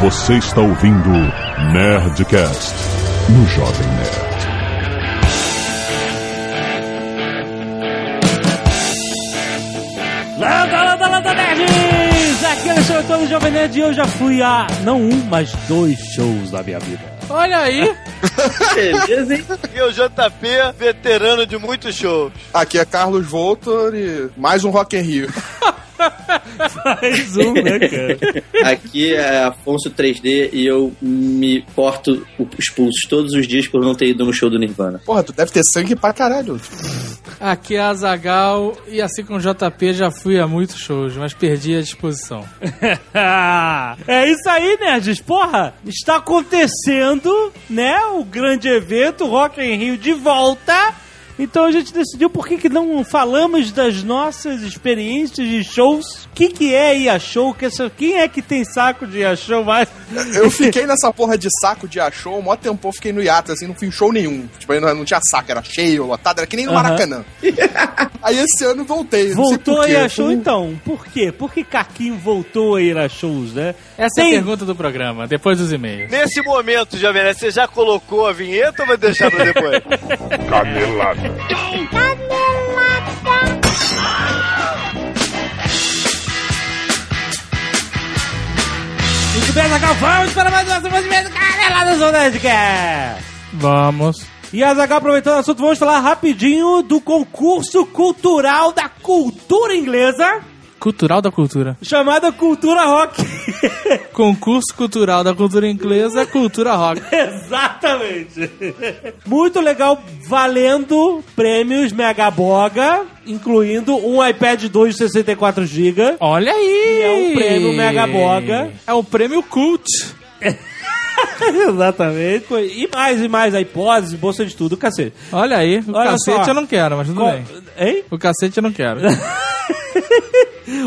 Você está ouvindo Nerdcast no Jovem Nerd. Landa, landa, landa, nerds! Aqui é o seu Antônio Jovem Nerd e eu já fui a, não um, mas dois shows da minha vida. Olha aí. Beleza, hein? E o JP, veterano de muitos shows. Aqui é Carlos Voltor e mais um Rock in Rio. Mais um, né, cara? Aqui é Afonso 3D e eu me porto os pulsos todos os dias por não ter ido no show do Nirvana. Porra, tu deve ter sangue pra caralho. Aqui é a Zagal e assim como o JP já fui a muitos shows, mas perdi a disposição. é isso aí, nerds. Porra, está acontecendo, né, o grande evento Rock in Rio de volta. Então a gente decidiu por que, que não falamos das nossas experiências de shows. O que, que é ir a show? Quem é que tem saco de ir a show mais? Eu fiquei nessa porra de saco de achou, mó tempo fiquei no hiato, assim, não fui em show nenhum. Tipo, aí não, não tinha saco, era cheio, lotado, era que nem no Aham. Maracanã. aí esse ano voltei. Voltou a ir a show então? Por quê? Por que Caquinho voltou a ir a shows, né? Essa é a pergunta do programa, depois dos e-mails. Nesse momento, Jovem Nerd, você já colocou a vinheta ou vai deixar pra depois? Canelada. Muito bem, Zagal, vamos para mais uma semana de mês Caneladas do Nerdcast! Vamos. E Azagal, aproveitando o assunto, vamos falar rapidinho do concurso cultural da cultura inglesa, Cultural da cultura. chamada Cultura Rock. Concurso cultural da cultura inglesa, cultura rock. Exatamente. Muito legal, valendo prêmios Megaboga, incluindo um iPad 2 de 64 GB. Olha aí! é um prêmio Megaboga. É o prêmio Cult. Exatamente. E mais e mais iPods, bolsa de tudo, cacete. Olha aí, o Olha cacete só. eu não quero, mas tudo Qual- bem. Hein? O cacete eu não quero.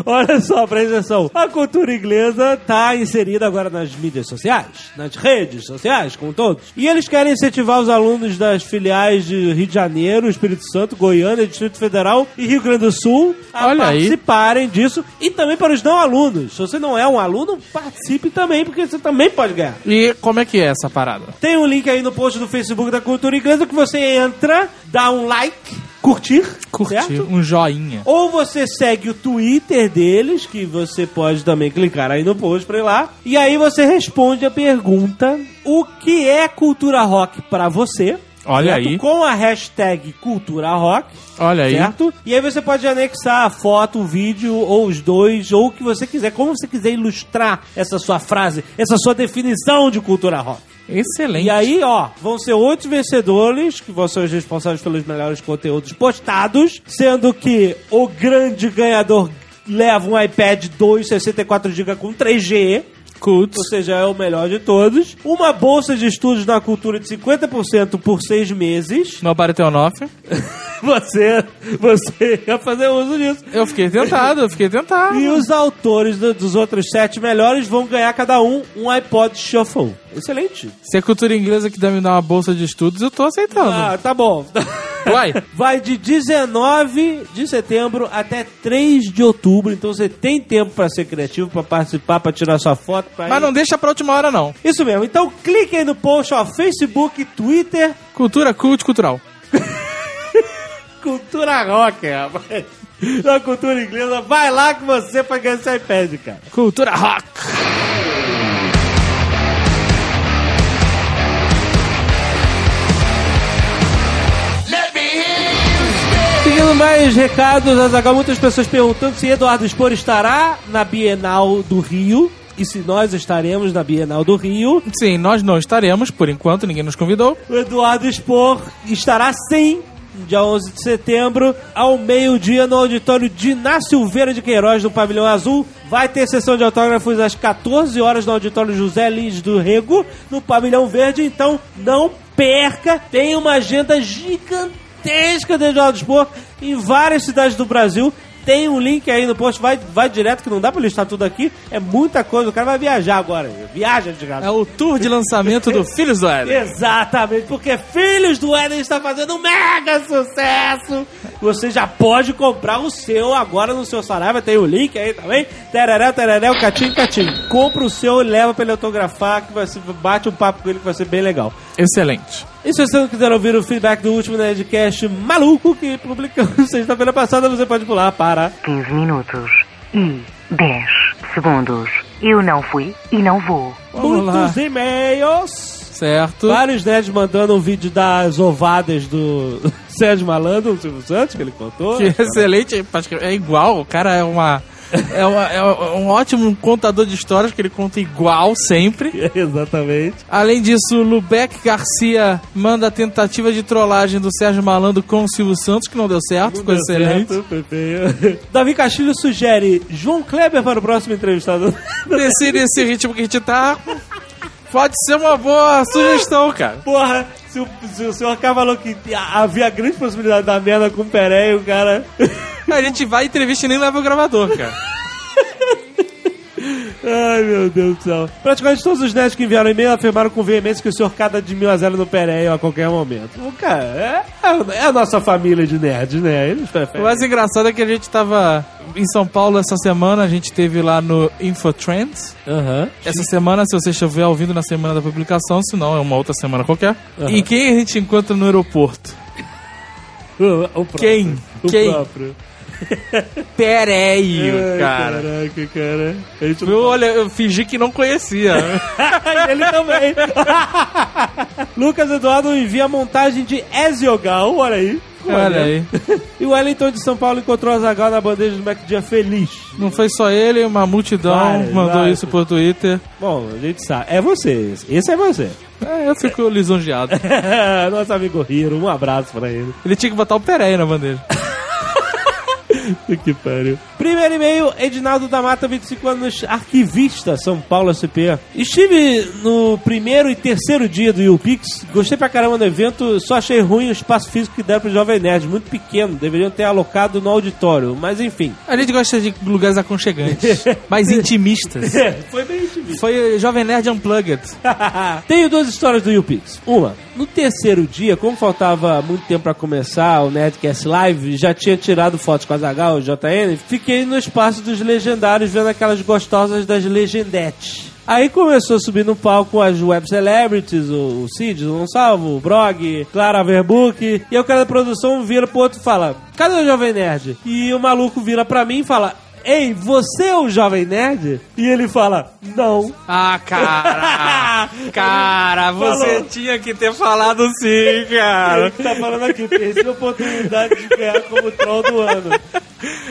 Olha só, presta atenção. A cultura inglesa tá inserida agora nas mídias sociais, nas redes sociais, como todos. E eles querem incentivar os alunos das filiais de Rio de Janeiro, Espírito Santo, Goiânia, Distrito Federal e Rio Grande do Sul a Olha aí. participarem disso. E também para os não alunos. Se você não é um aluno, participe também, porque você também pode ganhar. E como é que é essa parada? Tem um link aí no post do Facebook da Cultura Inglesa que você entra, dá um like, curtir, Curtir, certo? um joinha. Ou você segue o Twitter deles, que você pode também clicar aí no post pra ir lá. E aí você responde a pergunta: o que é cultura rock pra você? Olha certo? aí. Com a hashtag cultura rock. Olha aí. Certo? E aí você pode anexar a foto, o vídeo, ou os dois, ou o que você quiser, como você quiser ilustrar essa sua frase, essa sua definição de cultura rock. Excelente. E aí, ó, vão ser oito vencedores, que vão ser os responsáveis pelos melhores conteúdos postados, sendo que o grande ganhador leva um iPad 2 64GB com 3G. Cult. Ou seja, é o melhor de todos. Uma bolsa de estudos na cultura de 50% por seis meses. Teu nofe. Você, você ia fazer uso disso. Eu fiquei tentado, eu fiquei tentado. E os autores do- dos outros sete melhores vão ganhar cada um um iPod Shuffle. Excelente. Se a cultura inglesa que dá me dar uma bolsa de estudos, eu tô aceitando. Ah, tá bom. Uai. Vai de 19 de setembro até 3 de outubro, então você tem tempo pra ser criativo, pra participar, pra tirar sua foto. Pra Mas ir- não deixa pra última hora, não. Isso mesmo, então clique aí no post, ó, Facebook, Twitter, Cultura cult cultural. Cultura Rock, rapaz. Na cultura inglesa, vai lá que você vai ganhar esse iPad, cara. Cultura rock. Seguindo mais recados, Azaghal, muitas pessoas perguntando se Eduardo Spor estará na Bienal do Rio e se nós estaremos na Bienal do Rio. Sim, nós não estaremos, por enquanto, ninguém nos convidou. O Eduardo Spor estará sim, dia 11 de setembro, ao meio-dia no auditório de Iná Silveira de Queiroz, no Pavilhão Azul. Vai ter sessão de autógrafos às 14 horas no auditório José Lins do Rego, no Pavilhão Verde. Então, não perca, tem uma agenda gigantesca do Eduardo Spor em várias cidades do Brasil. Tem um link aí no post, vai, vai direto, que não dá pra listar tudo aqui. É muita coisa, o cara vai viajar agora. Viaja de graça. É o tour de lançamento do Filhos do Éden. Exatamente, porque Filhos do Éden está fazendo um mega sucesso. Você já pode comprar o seu agora no seu Saraiva, tem o link aí também. Tereré, tereré, o catinho, catinho. Compra o seu e leva pra ele autografar, que vai ser, bate um papo com ele que vai ser bem legal. Excelente. E se você não quiser ouvir o feedback do último Nerdcast maluco que publicamos sexta-feira passada, você pode pular para 15 minutos e 10 segundos. Eu não fui e não vou. Muitos e-mails. Certo. Vários nerds mandando um vídeo das ovadas do Sérgio Malandro, o Silvio Santos, que ele contou. Que excelente. É igual, o cara é uma. É, uma- é um ótimo contador de histórias que ele conta igual sempre. Exatamente. Além disso, o Lubeck Garcia manda a tentativa de trollagem do Sérgio Malandro com o Silvio Santos, que não deu certo, ficou Deu excelente. certo. Davi Castilho sugere João Kleber para o próximo entrevistado. Nesse, nesse ritmo que a gente tá, pode ser uma boa sugestão, cara. Porra, se o, se o senhor K falou que havia grande possibilidade da merda com o Peré, o cara. A gente vai, entrevista e nem leva o gravador, cara. Ai, meu Deus do céu. Praticamente todos os nerds que enviaram e-mail afirmaram com veemência que o senhor cada de mil a zero no Pereio a qualquer momento. O cara, é, é a nossa família de nerds, né? Eles O preferem. mais engraçado é que a gente tava em São Paulo essa semana, a gente teve lá no Infotrends. Aham. Essa semana, se você estiver ouvindo na semana da publicação, se não, é uma outra semana qualquer. E quem a gente encontra no aeroporto? O, o. Quem? O Quem? próprio. Pereio, Ai, cara. Caraca, cara. A gente Eu, olha, eu fingi que não conhecia. Ele também. Lucas Eduardo envia a montagem de Eziogal, olha aí. Olha aí. E o Wellington de São Paulo encontrou a Zagal na bandeja do Mac Dia feliz. Não foi só ele, uma multidão mandou vários. isso por Twitter. Bom, a gente sabe. É você. esse. É você. É, eu fico lisonjeado. Nosso amigo Hiro, um abraço pra ele. Ele tinha que botar o Pereio na bandeja. Que pariu. Primeiro e-mail, Edinaldo da Mata, 25 anos, arquivista, São Paulo, SPA. Estive no primeiro e terceiro dia do YouPix, gostei pra caramba do evento, só achei ruim o espaço físico que deram pro Jovem Nerd, muito pequeno, deveriam ter alocado no auditório, mas enfim. A gente gosta de lugares aconchegantes, mais intimistas. Foi bem intimista. Foi Jovem Nerd Unplugged. Tenho duas histórias do YouPix. Uma, no terceiro dia, como faltava muito tempo pra começar o Nerdcast Live, já tinha tirado fotos com a O JN, fiquei no espaço dos legendários vendo aquelas gostosas das legendetes. Aí começou a subir no palco as web celebrities, o, Cid, o Gonçalvo, o Brog, Clara Verbuck, e o cara da produção vira pro outro e fala: Cadê o Jovem Nerd? E o maluco vira pra mim e fala: Ei, você é o Jovem Nerd? E ele fala: Não. Ah, cara! Cara, você Falou. tinha que ter falado sim, cara. Ele tá falando aqui, perdi a oportunidade de ganhar como troll do ano.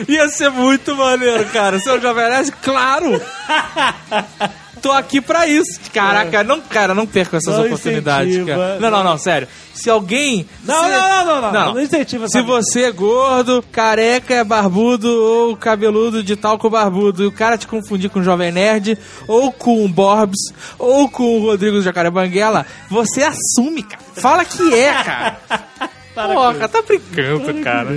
Ia ser muito maneiro, cara. Seu Jovem Nerd, claro! Tô aqui pra isso. Caraca, não, cara, não perca essas Não oportunidades, incentiva, cara. Não, não, não, sério. Se alguém. Não, se- não, não, não, não, não. Não incentiva Se você é gordo, careca, é barbudo ou cabeludo de talco barbudo e o cara te confundir com o Jovem Nerd, ou com o Borbs, ou com o Rodrigo Jacaré Banguela, você assume, cara. Fala que é, cara. Porra, tá brincando, cara.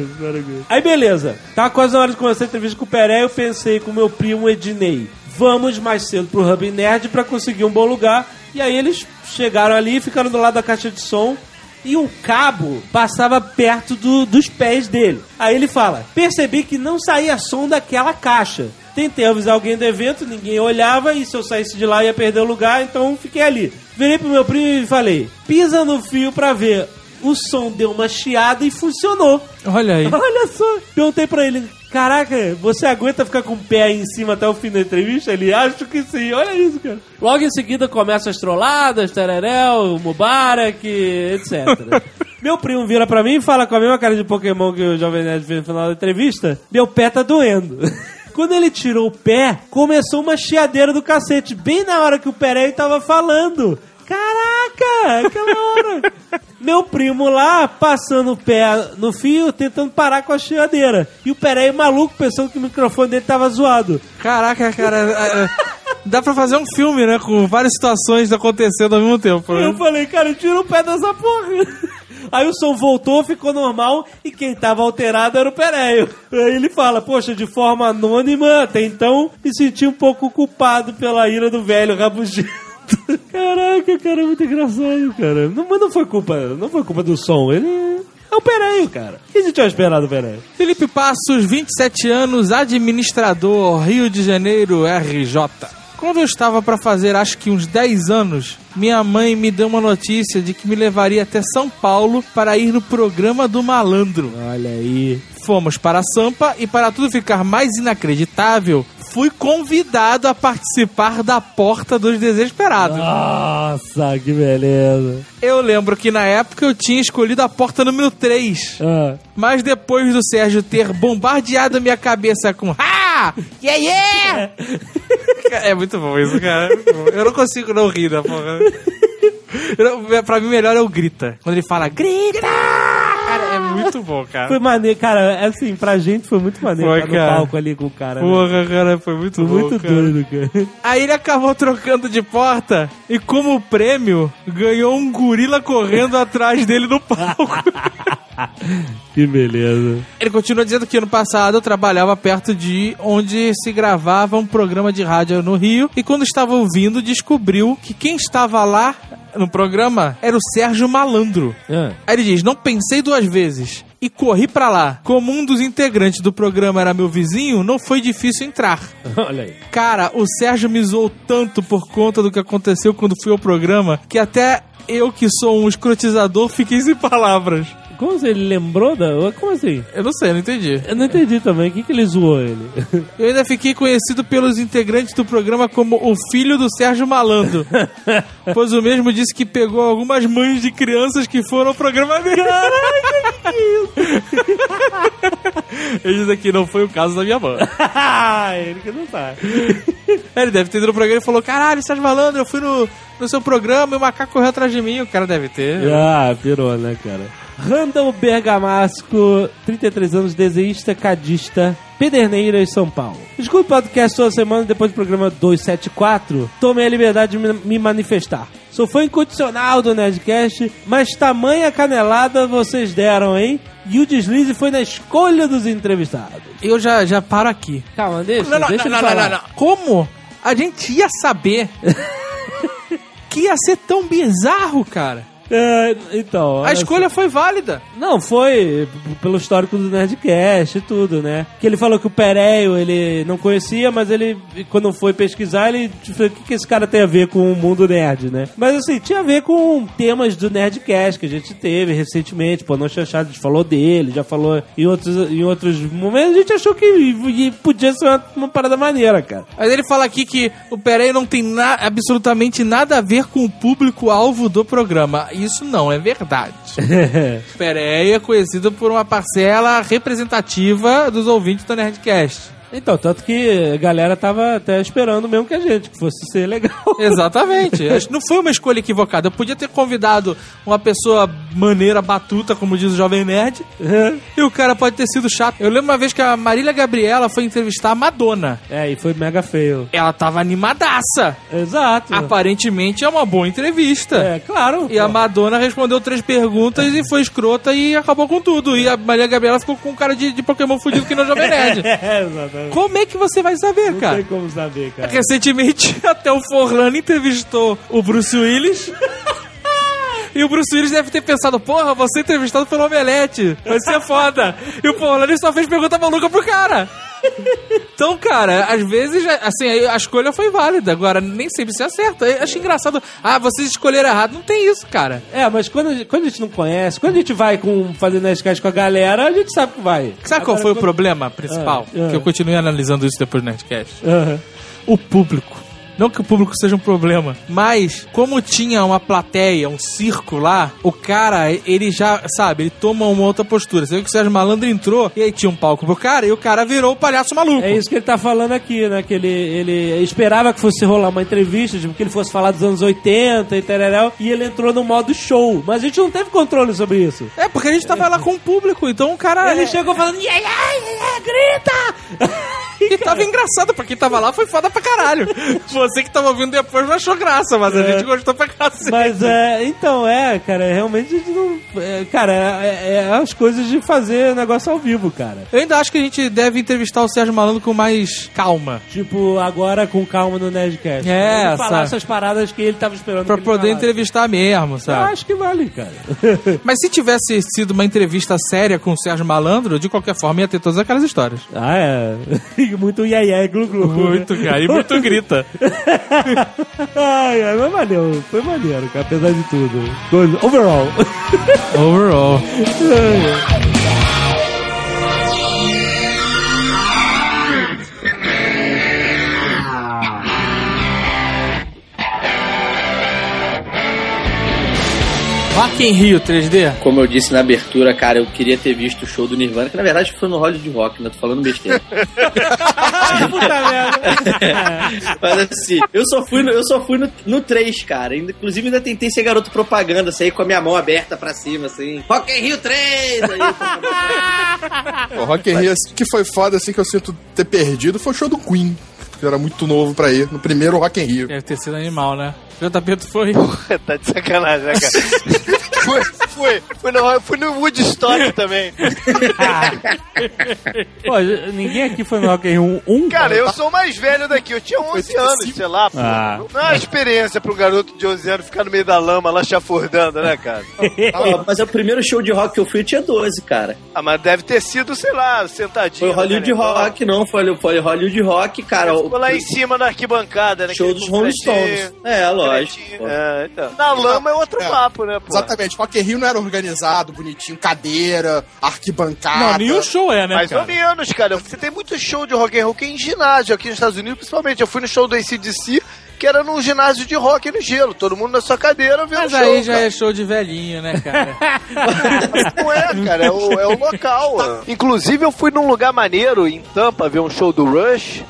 Aí beleza, tá quase na hora de começar a entrevista com o Peré, eu pensei com meu primo Ednei. Vamos mais cedo pro Hub Nerd pra conseguir um bom lugar. E aí eles chegaram ali, ficaram do lado da caixa de som. E o cabo passava perto do- dos pés dele. Aí ele fala: Percebi que não saía som daquela caixa. Tentei avisar alguém do evento, ninguém olhava. E se eu saísse de lá ia perder o lugar, então fiquei ali. Virei pro meu primo e falei: Pisa no fio pra ver. O som deu uma chiada e funcionou. Olha aí. Olha só. Perguntei pra ele, caraca, você aguenta ficar com o pé aí em cima até o fim da entrevista? Ele, acho que sim. Olha isso, cara. Logo em seguida começam as trolladas, tereréu, Mubarak, etc. Meu primo vira pra mim e fala com a mesma cara de Pokémon que o Jovem Nerd fez no final da entrevista, meu pé tá doendo. Quando ele tirou o pé, começou uma chiadeira do cacete, bem na hora que o Perey tava falando. Caraca, aquela hora. Meu primo lá, passando o pé no fio, tentando parar com a chiadeira. E o Perey maluco, pensando que o microfone dele tava zoado. Caraca, cara. é, é, Dá pra fazer um filme, né? Com várias situações acontecendo ao mesmo tempo. né? Eu falei, cara, tira o pé dessa porra. Aí o som voltou, ficou normal e quem tava alterado era o Pereio. Aí ele fala, poxa, de forma anônima, até então me senti um pouco culpado pela ira do velho rabugento. Caraca, cara, é muito engraçado, cara. Não, mas não foi culpa, não foi culpa do som, ele é o Pereio, cara. O que a gente tinha esperado do Pereio? Felipe Passos, 27 anos, administrador, Rio de Janeiro, RJ. Quando eu estava para fazer acho que uns 10 anos, minha mãe me deu uma notícia de que me levaria até São Paulo para ir no programa do Malandro. Olha aí. Fomos para Sampa e para tudo ficar mais inacreditável, fui convidado a participar da Porta dos Desesperados. Nossa, que beleza. Eu lembro que na época eu tinha escolhido a porta número 3. Ah. Mas depois do Sérgio ter bombardeado minha cabeça com Ha! Yeah, yeah! é muito bom isso, cara. É. Eu não consigo não rir da porra. Pra mim, melhor é o grita. Quando ele fala grita! Muito bom, cara. Foi maneiro, cara, assim, pra gente foi muito maneiro Foi, no cara. palco ali com o cara. né? Porra, cara, foi muito Foi bom. muito cara. doido, cara. Aí ele acabou trocando de porta e, como prêmio, ganhou um gorila correndo atrás dele no palco. Que beleza. Ele continua dizendo que ano passado eu trabalhava perto de onde se gravava um programa de rádio no Rio e quando estava ouvindo descobriu que quem estava lá no programa era o Sérgio Malandro. Ah. Aí ele diz: Não pensei duas vezes. E corri pra lá. Como um dos integrantes do programa era meu vizinho, não foi difícil entrar. Olha aí. Cara, o Sérgio me zoou tanto por conta do que aconteceu quando fui ao programa que até eu, que sou um escrotizador, fiquei sem palavras. Como assim? Ele lembrou da. Como assim? Eu não sei, não entendi. Eu não entendi também. O que, que ele zoou ele? Eu ainda fiquei conhecido pelos integrantes do programa como o filho do Sérgio Malandro. pois o mesmo disse que pegou algumas mães de crianças que foram ao programa dele. Caraca, que isso? Ele diz aqui, não foi o caso da minha mãe. ele que não tá. Ele deve ter ido no programa e falou: Caralho, Sérgio Malandro, eu fui no, no seu programa e o macaco correu atrás de mim. O cara deve ter. Ah, pirou, né, cara? Randall Bergamasco, 33 anos, desenhista, cadista, Pederneiras, São Paulo. Escuto o podcast toda semana depois do programa 274. Tomei a liberdade de me- manifestar. Sou fã incondicional do Nerdcast, mas tamanha canelada vocês deram, hein? E o deslize foi na escolha dos entrevistados. Eu já, já paro aqui. Calma, deixa, Não, não, deixa não, não, falar. não, não. Como a gente ia saber que ia ser tão bizarro, cara? É, então, A olha escolha foi válida. Não, foi pelo histórico do Nerdcast e tudo, né? Que ele falou que o Pereio ele não conhecia, mas ele, quando foi pesquisar, ele falou, o que, que esse cara tem a ver com o mundo nerd, né? Mas assim, tinha a ver com temas do Nerdcast que a gente teve recentemente. Pô, não Chanchado, a gente falou dele, já falou em outros, em outros momentos, a gente achou que podia ser uma, uma parada maneira, cara. Mas ele fala aqui que o Pereira não tem na- absolutamente nada a ver com o público-alvo do programa. Isso não é verdade. O Pereira é conhecido por uma parcela representativa dos ouvintes do Nerdcast. Então, tanto que a galera tava até esperando mesmo que a gente, que fosse ser legal. Exatamente. Acho que não foi uma escolha equivocada. Eu podia ter convidado uma pessoa maneira, batuta, como diz o Jovem Nerd, e o cara pode ter sido chato. Eu lembro uma vez que a Marília Gabriela foi entrevistar a Madonna. É, e foi mega feio. Ela tava animadaça. Exato. Aparentemente é uma boa entrevista. É, claro. E a pô. Madonna respondeu três perguntas e foi escrota e acabou com tudo. E a Maria Gabriela ficou com um cara de, de Pokémon fudido que não é Jovem Nerd. É, exatamente. Como é que você vai saber, Não cara? tem como saber, cara. Recentemente, até o Forlano entrevistou o Bruce Willis. E o Bruce Willis deve ter pensado, porra, você entrevistado pelo Omelete, vai ser foda. E o Forlano só fez pergunta maluca pro cara. Então, cara, às vezes, assim, a escolha foi válida. Agora, nem sempre se acerta. Eu acho engraçado. Ah, vocês escolheram errado. Não tem isso, cara. É, mas quando, a gente- quando a gente não conhece, quando a gente vai com, fazendo Nerdcast com a galera, a gente sabe que vai. Sabe qual Agora, foi o quando- problema principal? Ah, ah. Que eu continuei analisando isso depois do Nerdcast. O público. Não que o público seja um problema, mas como tinha uma plateia, um circo lá, o cara, ele já, sabe, ele toma uma outra postura. Você viu que o Sérgio Malandro entrou e aí tinha um palco pro cara e o cara virou o palhaço maluco. É isso que ele tá falando aqui, né? Que ele, ele esperava que fosse rolar uma entrevista, tipo, que ele fosse falar dos anos 80 e tereréu, e ele entrou no modo show. Mas a gente não teve controle sobre isso. É, porque a gente tava lá com o público, então o cara. Ele é- chegou falando, ia, ia, ia, grita! E tava engraçado, pra quem tava lá foi foda pra caralho. Você que tava ouvindo depois não achou graça, mas a É. gente gostou pra cacete. Mas é, então, é, cara, realmente a gente não. é, cara, é, é as coisas de fazer negócio ao vivo, cara. Eu ainda acho que a gente deve entrevistar o Sérgio Malandro com mais calma. Tipo, agora com calma no Nerdcast. É, Ele falar essas paradas que ele tava esperando. Pra poder falasse. entrevistar mesmo, Eu sabe? acho que vale, cara. Mas se tivesse sido uma entrevista séria com o Sérgio Malandro, de qualquer forma ia ter todas aquelas histórias. ah, é. E muito iê iê, glu glu. Muito, cara, e muito grita. ai, ai, mas valeu. Foi maneiro, cara, apesar de tudo. Overall. Overall. Rock in Rio 3D? Como eu disse na abertura, cara, eu queria ter visto o show do Nirvana, que na verdade foi no Hollywood Rock, né? Tô falando besteira. Puta merda. Mas assim, eu só fui no, eu só fui no, no 3, cara. Inclusive ainda tentei ser garoto propaganda, sair com a minha mão aberta pra cima, assim. Rock in Rio 3! Aí, O Rock in Rio, assim, que foi foda, assim, que eu sinto ter perdido, foi o show do Queen. Porque eu era muito novo pra ir, no primeiro Rock in Rio. Deve ter sido animal, né? JP, tu foi? tá de sacanagem, né, cara? fui, fui, fui, no, fui no Woodstock também. Pô, ninguém aqui foi no Rock in Rio 1, Cara, eu sou o mais velho daqui, eu tinha 11 anos, sei lá, pô. Ah. Não é uma experiência pra um garoto de 11 anos ficar no meio da lama lá chafurdando, né, cara? Ó, mas é o primeiro show de rock que eu fui, eu tinha 12, cara. Ah, mas deve ter sido, sei lá, sentadinho. Foi o Hollywood né, negócio. Rock, não, foi, foi Hollywood Rock, cara. Ficou lá em cima da arquibancada, né? Show dos Rolling Stones. É, lógico. É, então. Na lama é outro É. papo, né, pô? Exatamente, Rock in Rio não era organizado, bonitinho, cadeira, arquibancada. Não, nenhum show é, né, Mais cara? ou menos, cara. Você tem muito show de rock and roll que é em ginásio aqui nos Estados Unidos, principalmente. Eu fui no show do ACDC, que era num ginásio de rock no gelo. Todo mundo na sua cadeira vendo Mas show. aí já cara. é show de velhinho, né, cara? Não é, cara, é o, é o local. Inclusive, eu fui num lugar maneiro em Tampa ver um show do Rush,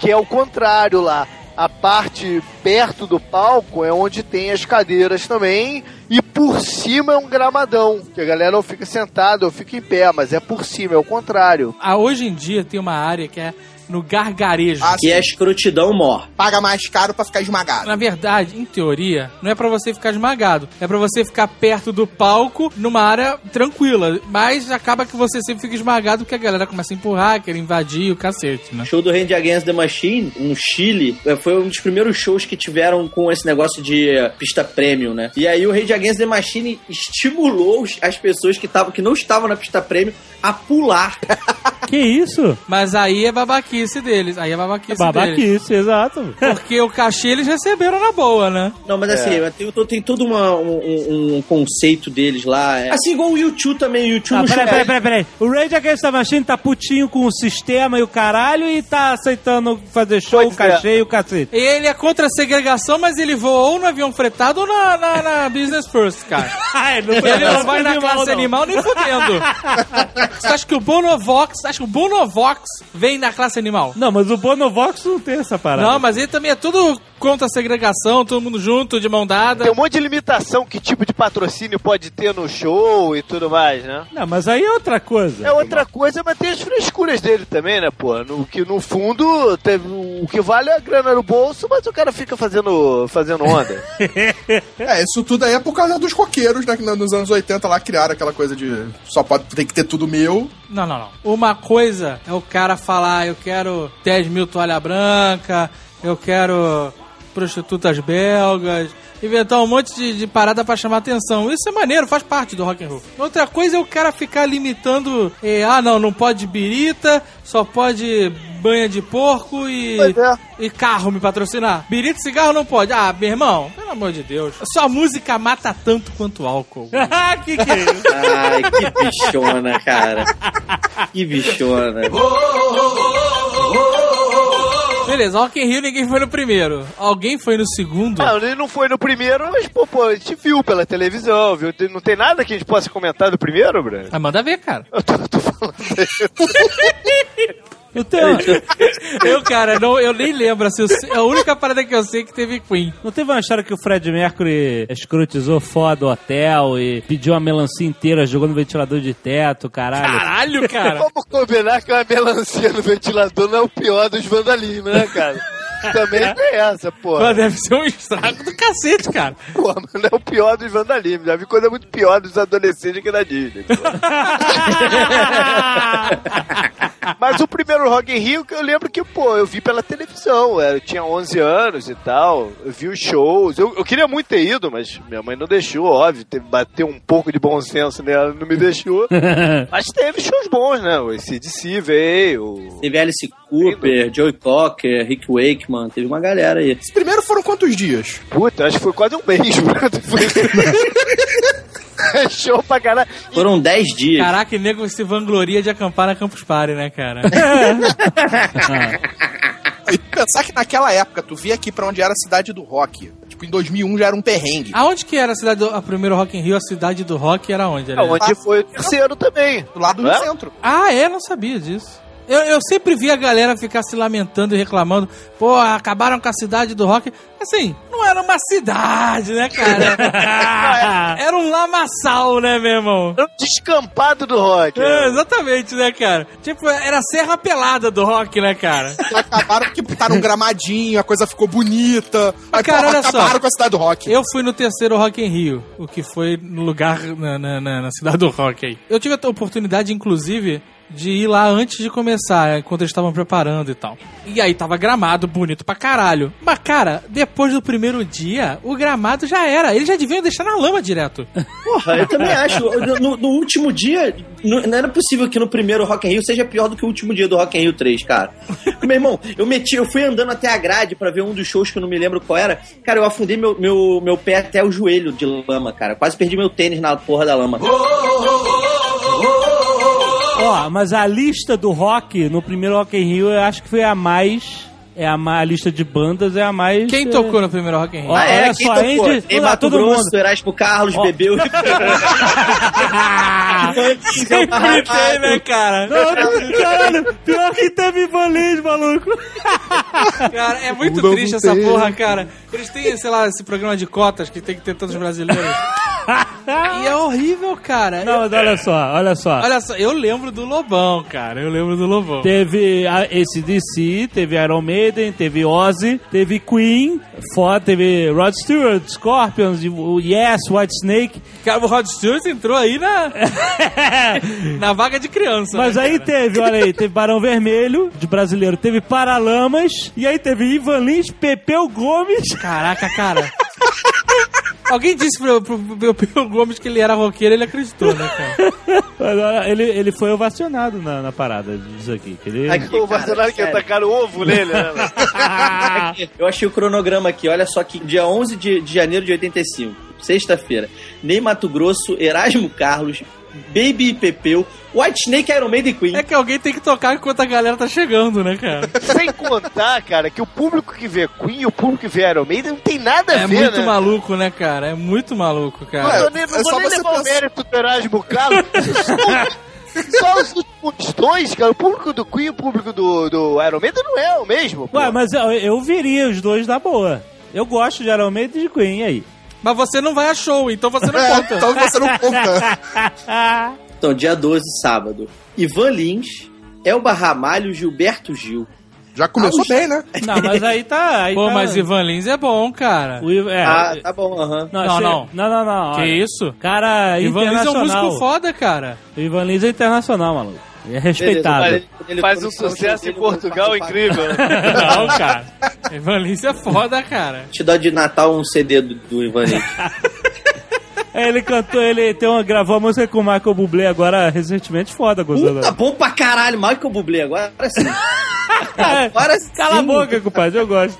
que é o contrário lá. A parte perto do palco é onde tem as cadeiras também. E por cima é um gramadão. Que a galera ou fica sentada ou fica em pé, mas é por cima, é o contrário. ah, hoje em dia tem uma área que é no gargarejo. Ah, Que é escrotidão mor. Paga mais caro pra ficar esmagado. Na verdade, em teoria, não é pra você ficar esmagado. É pra você ficar perto do palco, numa área tranquila. Mas acaba que você sempre fica esmagado porque a galera começa a empurrar, quer invadir o cacete, né? show do Randy Against the Machine, no Chile, eh, foi um dos primeiros shows que tiveram com esse negócio de eh, pista premium, né? E aí o Randy Against the Machine estimulou as pessoas que, tavam, que não estavam na pista premium a pular. Que isso? Mas aí é babaquice deles. Aí é babaquice, deles. Babaquice, exato. Porque o cachê eles receberam na boa, né? Não, mas assim, tem, tem todo uma- um, um- conceito deles lá. é- Assim, igual o YouTube também. O YouTube Ah, peraí, peraí, peraí, peraí. O Rage Against the Machine tá putinho com o sistema e o caralho e tá aceitando fazer show, Pois é. cachê e o cacete. Ele é contra a segregação, mas ele voa ou no avião fretado ou na, na, na Business First, cara. Ai, não Ele não vai na classe animal nem fudendo. Você acha que o Bonovox, acha que o Bonovox vem na classe animal? Não, mas o Bonovox não tem essa parada. Não, mas ele também é tudo contra a segregação, todo mundo junto, de mão dada. Tem um monte de limitação que tipo de patrocínio pode ter no show e tudo mais, né? Não, mas aí é outra coisa. É outra coisa, mas tem as frescuras dele também, né, pô? No, que no fundo, teve, o que vale é a grana no bolso, mas o cara fica fazendo, fazendo onda. É, isso tudo aí é por causa dos coqueiros, né? Que nos anos 80 lá criaram aquela coisa de só pode tem que ter tudo meu. Não, não, não. Uma coisa é o cara falar, eu quero 10 mil toalha branca, eu quero prostitutas belgas, inventar um monte de, de parada pra chamar atenção. Isso é maneiro, faz parte do rock and roll. Outra coisa é o cara ficar limitando, eh, ah não, não pode birita, só pode banha de porco e, é. e carro me patrocinar. Birita e cigarro não pode. Ah, meu irmão, pelo amor de Deus. Sua música mata tanto quanto álcool. Ah, que que é isso? Ai, que bichona, cara. Que bichona. Beleza, Rock in Rio ninguém foi no primeiro. Alguém foi no segundo? Não, ele não foi no primeiro, mas, pô, pô, a gente viu pela televisão, viu? Não tem nada que a gente possa comentar do primeiro, Bruno? Ah, manda ver, cara. Eu tô, tô falando. Eu tenho, Eu, cara, não, eu nem lembro. Assim, a única parada que eu sei é que teve Queen. não teve uma história que o Fred Mercury escrotizou foda o hotel e pediu uma melancia inteira, jogou no ventilador de teto, caralho. Caralho, cara. Vamos combinar que uma melancia no ventilador não é o pior dos vandalismos, né, cara? Também tem essa, pô. Pô, deve ser um estrago do cacete, cara. Pô, mas não é o pior dos vandalismos. Já vi coisa muito pior dos adolescentes aqui na Disney. Mas o primeiro Rock in Rio que eu lembro que, pô, eu vi pela televisão. Eu tinha 11 anos e tal. Eu vi os shows. Eu, eu queria muito ter ido, mas minha mãe não deixou, óbvio. Teve, bateu um pouco de bom senso nela, não me deixou. mas teve shows bons, né? O ACDC veio. Teve Alice Cooper, Joey Cocker, Rick Wakeman, teve uma galera aí. Esse primeiro foram quantos dias? Puta, acho que foi quase um mês, mano. Foi... Show pra caralho. Foram 10 dias. Caraca, e nego se vangloria de acampar na Campus Party, né, cara? E pensar que naquela época, tu via aqui pra onde era a cidade do rock. Tipo, em 2001 já era um perrengue. Aonde que era a cidade do a primeiro Rock in Rio? A cidade do rock era onde? Era? Onde foi o terceiro também. Do lado do É? centro. Ah, é? Não sabia disso. Eu, eu sempre vi a galera ficar se lamentando e reclamando. Pô, acabaram com a cidade do rock. Assim, não era uma cidade, né, cara? era um lamaçal, né, meu irmão? Era um descampado do rock. É, né? exatamente, né, cara? Tipo, era a serra pelada do rock, né, cara? Acabaram que botaram um gramadinho, a coisa ficou bonita. Aí, cara, porra, olha só. acabaram com a cidade do rock. Eu fui no terceiro Rock in Rio, o que foi no lugar na, na- na- na cidade do rock aí. Eu tive a oportunidade, inclusive, de ir lá antes de começar, é, quando eles estavam preparando e tal. E aí tava gramado bonito pra caralho. Mas, cara, depois do primeiro dia, o gramado já era. Eles já deviam deixar na lama direto. Porra, eu também acho. No, no último dia, não, não era possível que no primeiro Rock in Rio seja pior do que o último dia do Rock in Rio 3, cara. Meu irmão, eu meti, eu fui andando até a grade pra ver um dos shows que eu não me lembro qual era. Cara, eu afundei meu, meu, meu pé até o joelho de lama, cara. Quase perdi meu tênis na porra da lama. Ó, mas a lista do rock no primeiro Rock in Rio eu acho que foi a mais. É a, ma- a lista de bandas é a mais. Quem é, tocou no primeiro Rock in Rio? Ah, é? olha Quem só, tocou? Andy- ah, Mato todo Grosso, mundo. Erasmo Carlos, Ó. bebeu. Sempre tem, né, cara? Não, caralho, pior que teve Lins, maluco. Cara, é muito Não triste essa porra, cara. Eles têm, sei lá, esse programa de cotas que tem que ter todos os brasileiros. e é horrível, cara. Não, mas olha só, olha só. Olha só, eu lembro do Lobão, cara. Eu lembro do Lobão. Teve a- esse DC, teve Iron Maiden, teve Ozzy, teve Queen, foda, teve Rod Stewart, Scorpions, o Yes, White Snake. Cara, o Rod Stewart entrou aí na, na vaga de criança. Mas né, aí teve, olha aí, teve Barão Vermelho, de brasileiro, teve Paralamas, e aí teve Ivan Lins, Pepeu Gomes. Caraca, cara. Alguém disse pro, pro, pro Pedro Gomes que ele era roqueiro, ele acreditou, né, cara? Ele, ele foi ovacionado na, na parada disso aqui. Que ele... Aqui, O cara, Bolsonaro que sério. tacaram ovo nele, né? Eu achei o cronograma aqui, olha só que dia 11 de, de janeiro de 85, sexta-feira, Ney Mato Grosso, Erasmo Carlos, Baby e Pepeu, White Snake, Iron Maiden e Queen. É que alguém tem que tocar enquanto a galera tá chegando, né, cara? Sem contar, cara, que o público que vê Queen e o público que vê Iron Maiden não tem nada a É ver, muito né? maluco, né, cara? É muito maluco, Não cara. vou nem, não É vou só nem levar o pensar- mérito do Erasmo Carlos. Só os últimos dois, cara. O público do Queen e o público do, do Iron Maiden não é o mesmo. pô. Ué, mas eu, eu viria os dois na boa. Eu gosto de Iron Maiden e de Queen, e aí? Mas você não vai a show, então você não É, conta. então você não conta. Então, dia 12, sábado, Ivan Lins, Elba Ramalho, Gilberto Gil. Já começou bem, né? Não, mas aí tá... Aí Pô, tá... mas Ivan Lins é bom, cara. O Ivan- é, Ah, tá bom, aham. Não, Não, achei- não. Não, não, não. Que olha. isso? Cara Ivan Lins é um internacional. músico foda, cara. O Ivan Lins é internacional, maluco. É respeitado. Beleza, ele Faz um sucesso em Portugal incrível. Não, cara. Ivan Lins é foda, cara. Te dá de Natal um CD do, do Ivan Lins. É, ele cantou, ele tem uma, gravou a música com o Michael Bublé agora recentemente, foda, gozando. Puta, bom pra caralho, Michael Bublé, agora sim. Agora sim. Cala a boca, compadre, eu gosto.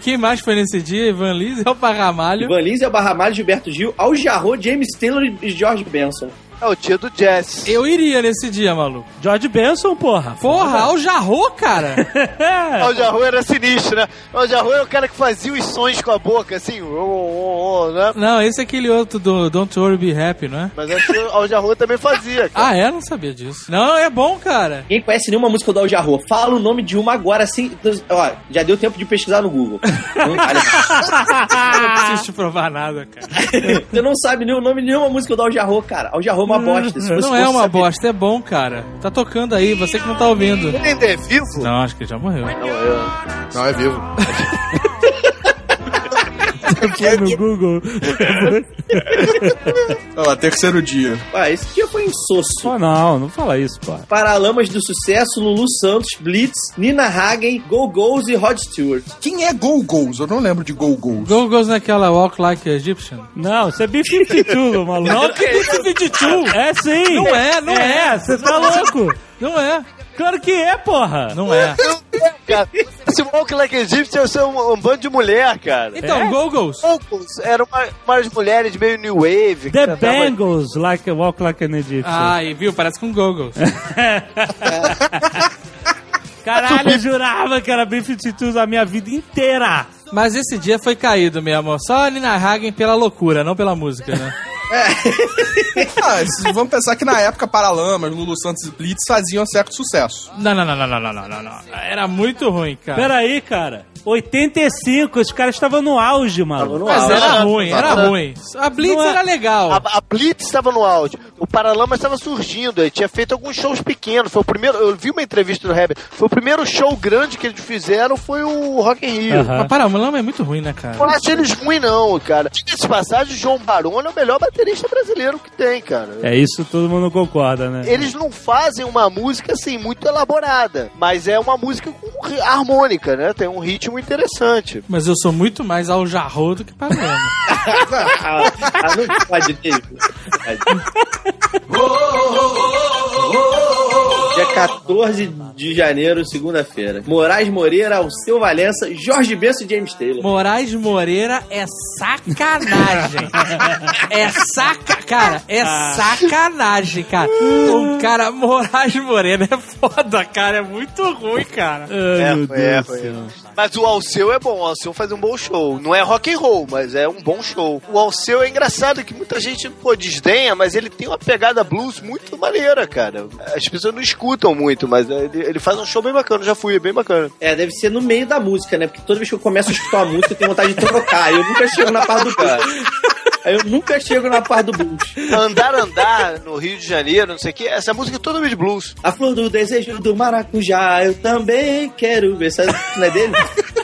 Quem mais foi nesse dia? Ivan Lins é o Parramalho. Ivan Lins, Elba Ramalho, Gilberto Gil, Al Jarreau, James Taylor e George Benson. É o dia do jazz. Eu iria nesse dia, maluco. George Benson, porra. Porra, Al Jarro, cara. O Jarro era sinistro, né? O Jarro era o cara que fazia os sons com a boca, assim, oh, oh, oh, né? Não, esse é aquele outro do Don't Worry Be Happy, não é? Mas acho que o Al Jarro também fazia, cara. Ah, é? Não sabia disso. Não, é bom, cara. Ninguém conhece nenhuma música do Al Jarro. Fala o nome de uma agora, assim. Ó, já deu tempo de pesquisar no Google. Não não preciso te provar nada, cara. Você não sabe nem o nome de nenhuma música do Al Jarro, cara. Al Jarro é uma bosta. Se Não é uma saber- bosta, é bom, cara. Tá tocando aí, você que não tá ouvindo. Ele ainda é vivo? Não, acho que ele já morreu. Não, é vivo. Foi no Google. Olha lá, terceiro dia. Ah, esse dia foi insosso. Pô, não, não fala isso, pô. Paralamas do Sucesso, Lulu Santos, Blitz, Nina Hagen, Go Go's e Rod Stewart. Quem é Go Go's? Eu não lembro de Go Go's. Go Goes naquela Walk Like Egyptian. Não, isso é B-52, maluco. Não, que isso, 22? É sim. Não é, não é. Você tá louco. Não é. Claro que é, porra. Não é. Cara, esse Walk Like Egyptian é um, um bando de mulher, cara. Então, É? Go Goes. Poucos, eram uma, umas mulheres meio new wave. The Bangles, like, walk like an Egyptian. Ah, e viu? Parece com Go Goes. Caralho, eu jurava que era B-52 a minha vida inteira. Mas esse dia foi caído mesmo. Só a Nina Hagen pela loucura, não pela música, né? É. ah, vamos pensar que na época Paralamas, Lulu Santos e Blitz faziam certo sucesso. Não, não, não, não, não, não, não, não. Era muito ruim, cara. Peraí, cara. 85, os caras estavam no auge, mano. No Mas auge. era ruim, era ruim. A Blitz não é- era legal. A, a Blitz estava no auge. O Paralamas estava surgindo, ele tinha feito alguns shows pequenos. Foi o primeiro, eu vi uma entrevista do Rebel. Foi o primeiro show grande que eles fizeram foi o Rock in Rio. O Mas Paralamas é muito ruim, né, cara? Eu não acho eles ruim não, cara. Diga-se passagem, o João Barone é o melhor bater baterista brasileiro que tem, cara. É isso, todo mundo concorda, né? Eles não fazem uma música assim muito elaborada, mas é uma música com harmônica, né? Tem um ritmo interessante. Mas eu sou muito mais ao Jarro do que ah, não pode ter. Dia 14 de janeiro, segunda-feira. Moraes Moreira, Alceu Valença, Jorge Benção e James Taylor. Moraes Moreira é sacanagem. é saca... Cara, é sacanagem, cara. O cara, Moraes Moreira é foda, cara. É muito ruim, cara. Ai, meu foi, é, foi. do céu. Mas o Alceu é bom, o Alceu faz um bom show. Não é rock and roll, mas é um bom show. O Alceu é engraçado que muita gente pô, desdenha, mas ele tem uma pegada blues muito maneira, cara. As pessoas não escutam muito, mas ele, ele faz um show bem bacana. Já fui, é bem bacana. É, deve ser no meio da música, né? Porque toda vez que eu começo a escutar uma música, eu tenho vontade de trocar. Eu nunca chego na parte do blues. Aí eu nunca chego na parte do blues. Andar, andar no Rio de Janeiro, não sei o que. Essa música é toda de blues. A flor do desejo do maracujá, eu também quero ver. Essa não é dele?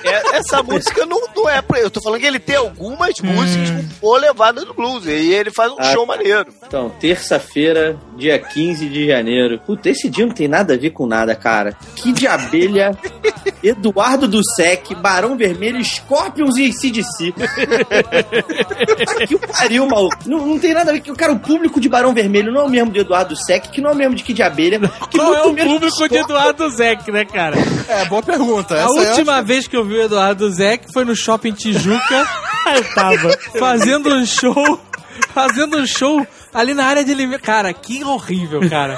É, essa música não, não é. Eu tô falando que ele tem algumas músicas com boa levada do blues. E ele faz um Ah. show maneiro. Então, terça-feira, dia 15 de janeiro. Puta, esse dia não tem nada a ver com nada, cara. Que de abelha, Eduardo do Sec, Barão Vermelho, Scorpions e CDC. Tá que o pariu, maluco. Não, não tem nada a ver com. Cara, o público de Barão Vermelho não é o mesmo de Eduardo do Sec, que não é o mesmo de que de abelha. Que Qual é muito o público de. Eduardo Zeck, né, cara? É, boa pergunta. A Essa é última vez que eu vi o Eduardo Zeck foi no Shopping Tijuca, Eu tava. fazendo um show, fazendo um show ali na área de alimentação. Cara, que horrível, cara.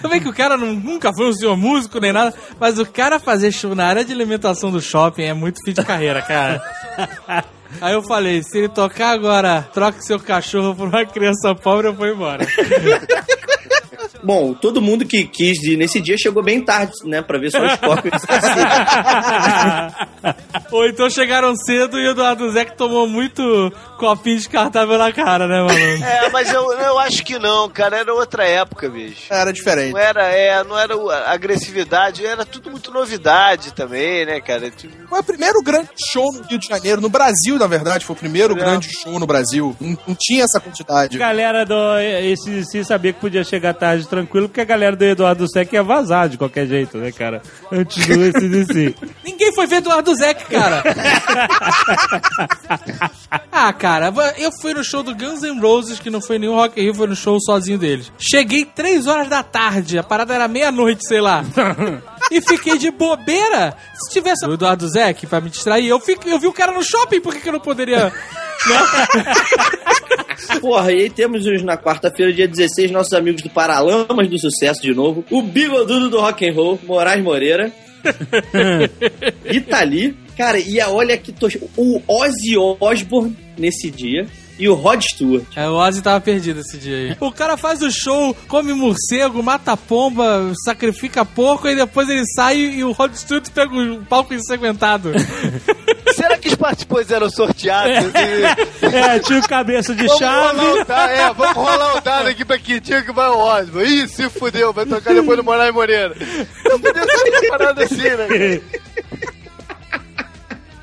Também que o cara não- nunca foi um senhor músico nem nada, mas o cara fazer show na área de alimentação do shopping é muito fim de carreira, cara. Aí eu falei, se ele tocar agora, troque seu cachorro por uma criança pobre, eu vou embora. Bom, todo mundo que quis ir nesse dia chegou bem tarde, né? Pra ver só o Scorpions. Ou então chegaram cedo e o Eduardo Zeck tomou muito copinho descartável na cara, né, maluco? É, mas eu, eu acho que não, cara. Era outra época, bicho. Era diferente. Não era, é, não era agressividade, era tudo muito novidade também, né, cara? Tipo, Foi o primeiro grande show no Rio de Janeiro, no Brasil, na verdade. Foi o primeiro É. grande show no Brasil. Não, não tinha essa quantidade. galera do esse se sabia que podia chegar tarde tranquilo, porque a galera do Eduardo Sec ia vazar de qualquer jeito, né, cara? Antes do SDC. Ninguém foi ver Eduardo Zeck, cara. ah, cara, eu fui no show do Guns N' Roses, que não foi nenhum Rock in Rio, foi no show sozinho deles. Cheguei três horas da tarde, a parada era meia-noite, sei lá. E fiquei de bobeira. Se tivesse o Eduardo Zeck pra me distrair, eu, fico, eu vi o cara no shopping, por que, que eu não poderia... Porra, e aí temos os, na quarta-feira, dia 16, nossos amigos do Paralamas do Sucesso de novo. O Bigodudo do Rock and Roll, Moraes Moreira. Itali. Cara, e a, olha que tô... O Ozzy Osbourne nesse dia. E o Rod Stewart. É, o Ozzy tava perdido esse dia aí. O cara faz o show, come morcego, mata pomba, sacrifica porco e depois ele sai e o Rod Stewart pega um palco ensanguentado. Será que os participantes eram sorteados? E- É, tinha o cabeça de Vamos chave. rolar o dado, é, vamos rolar o dado aqui pra que dia que vai o Osmo. Ih, se fudeu, vai tocar depois do Moraes Moreira. Não podia ser parada assim, né?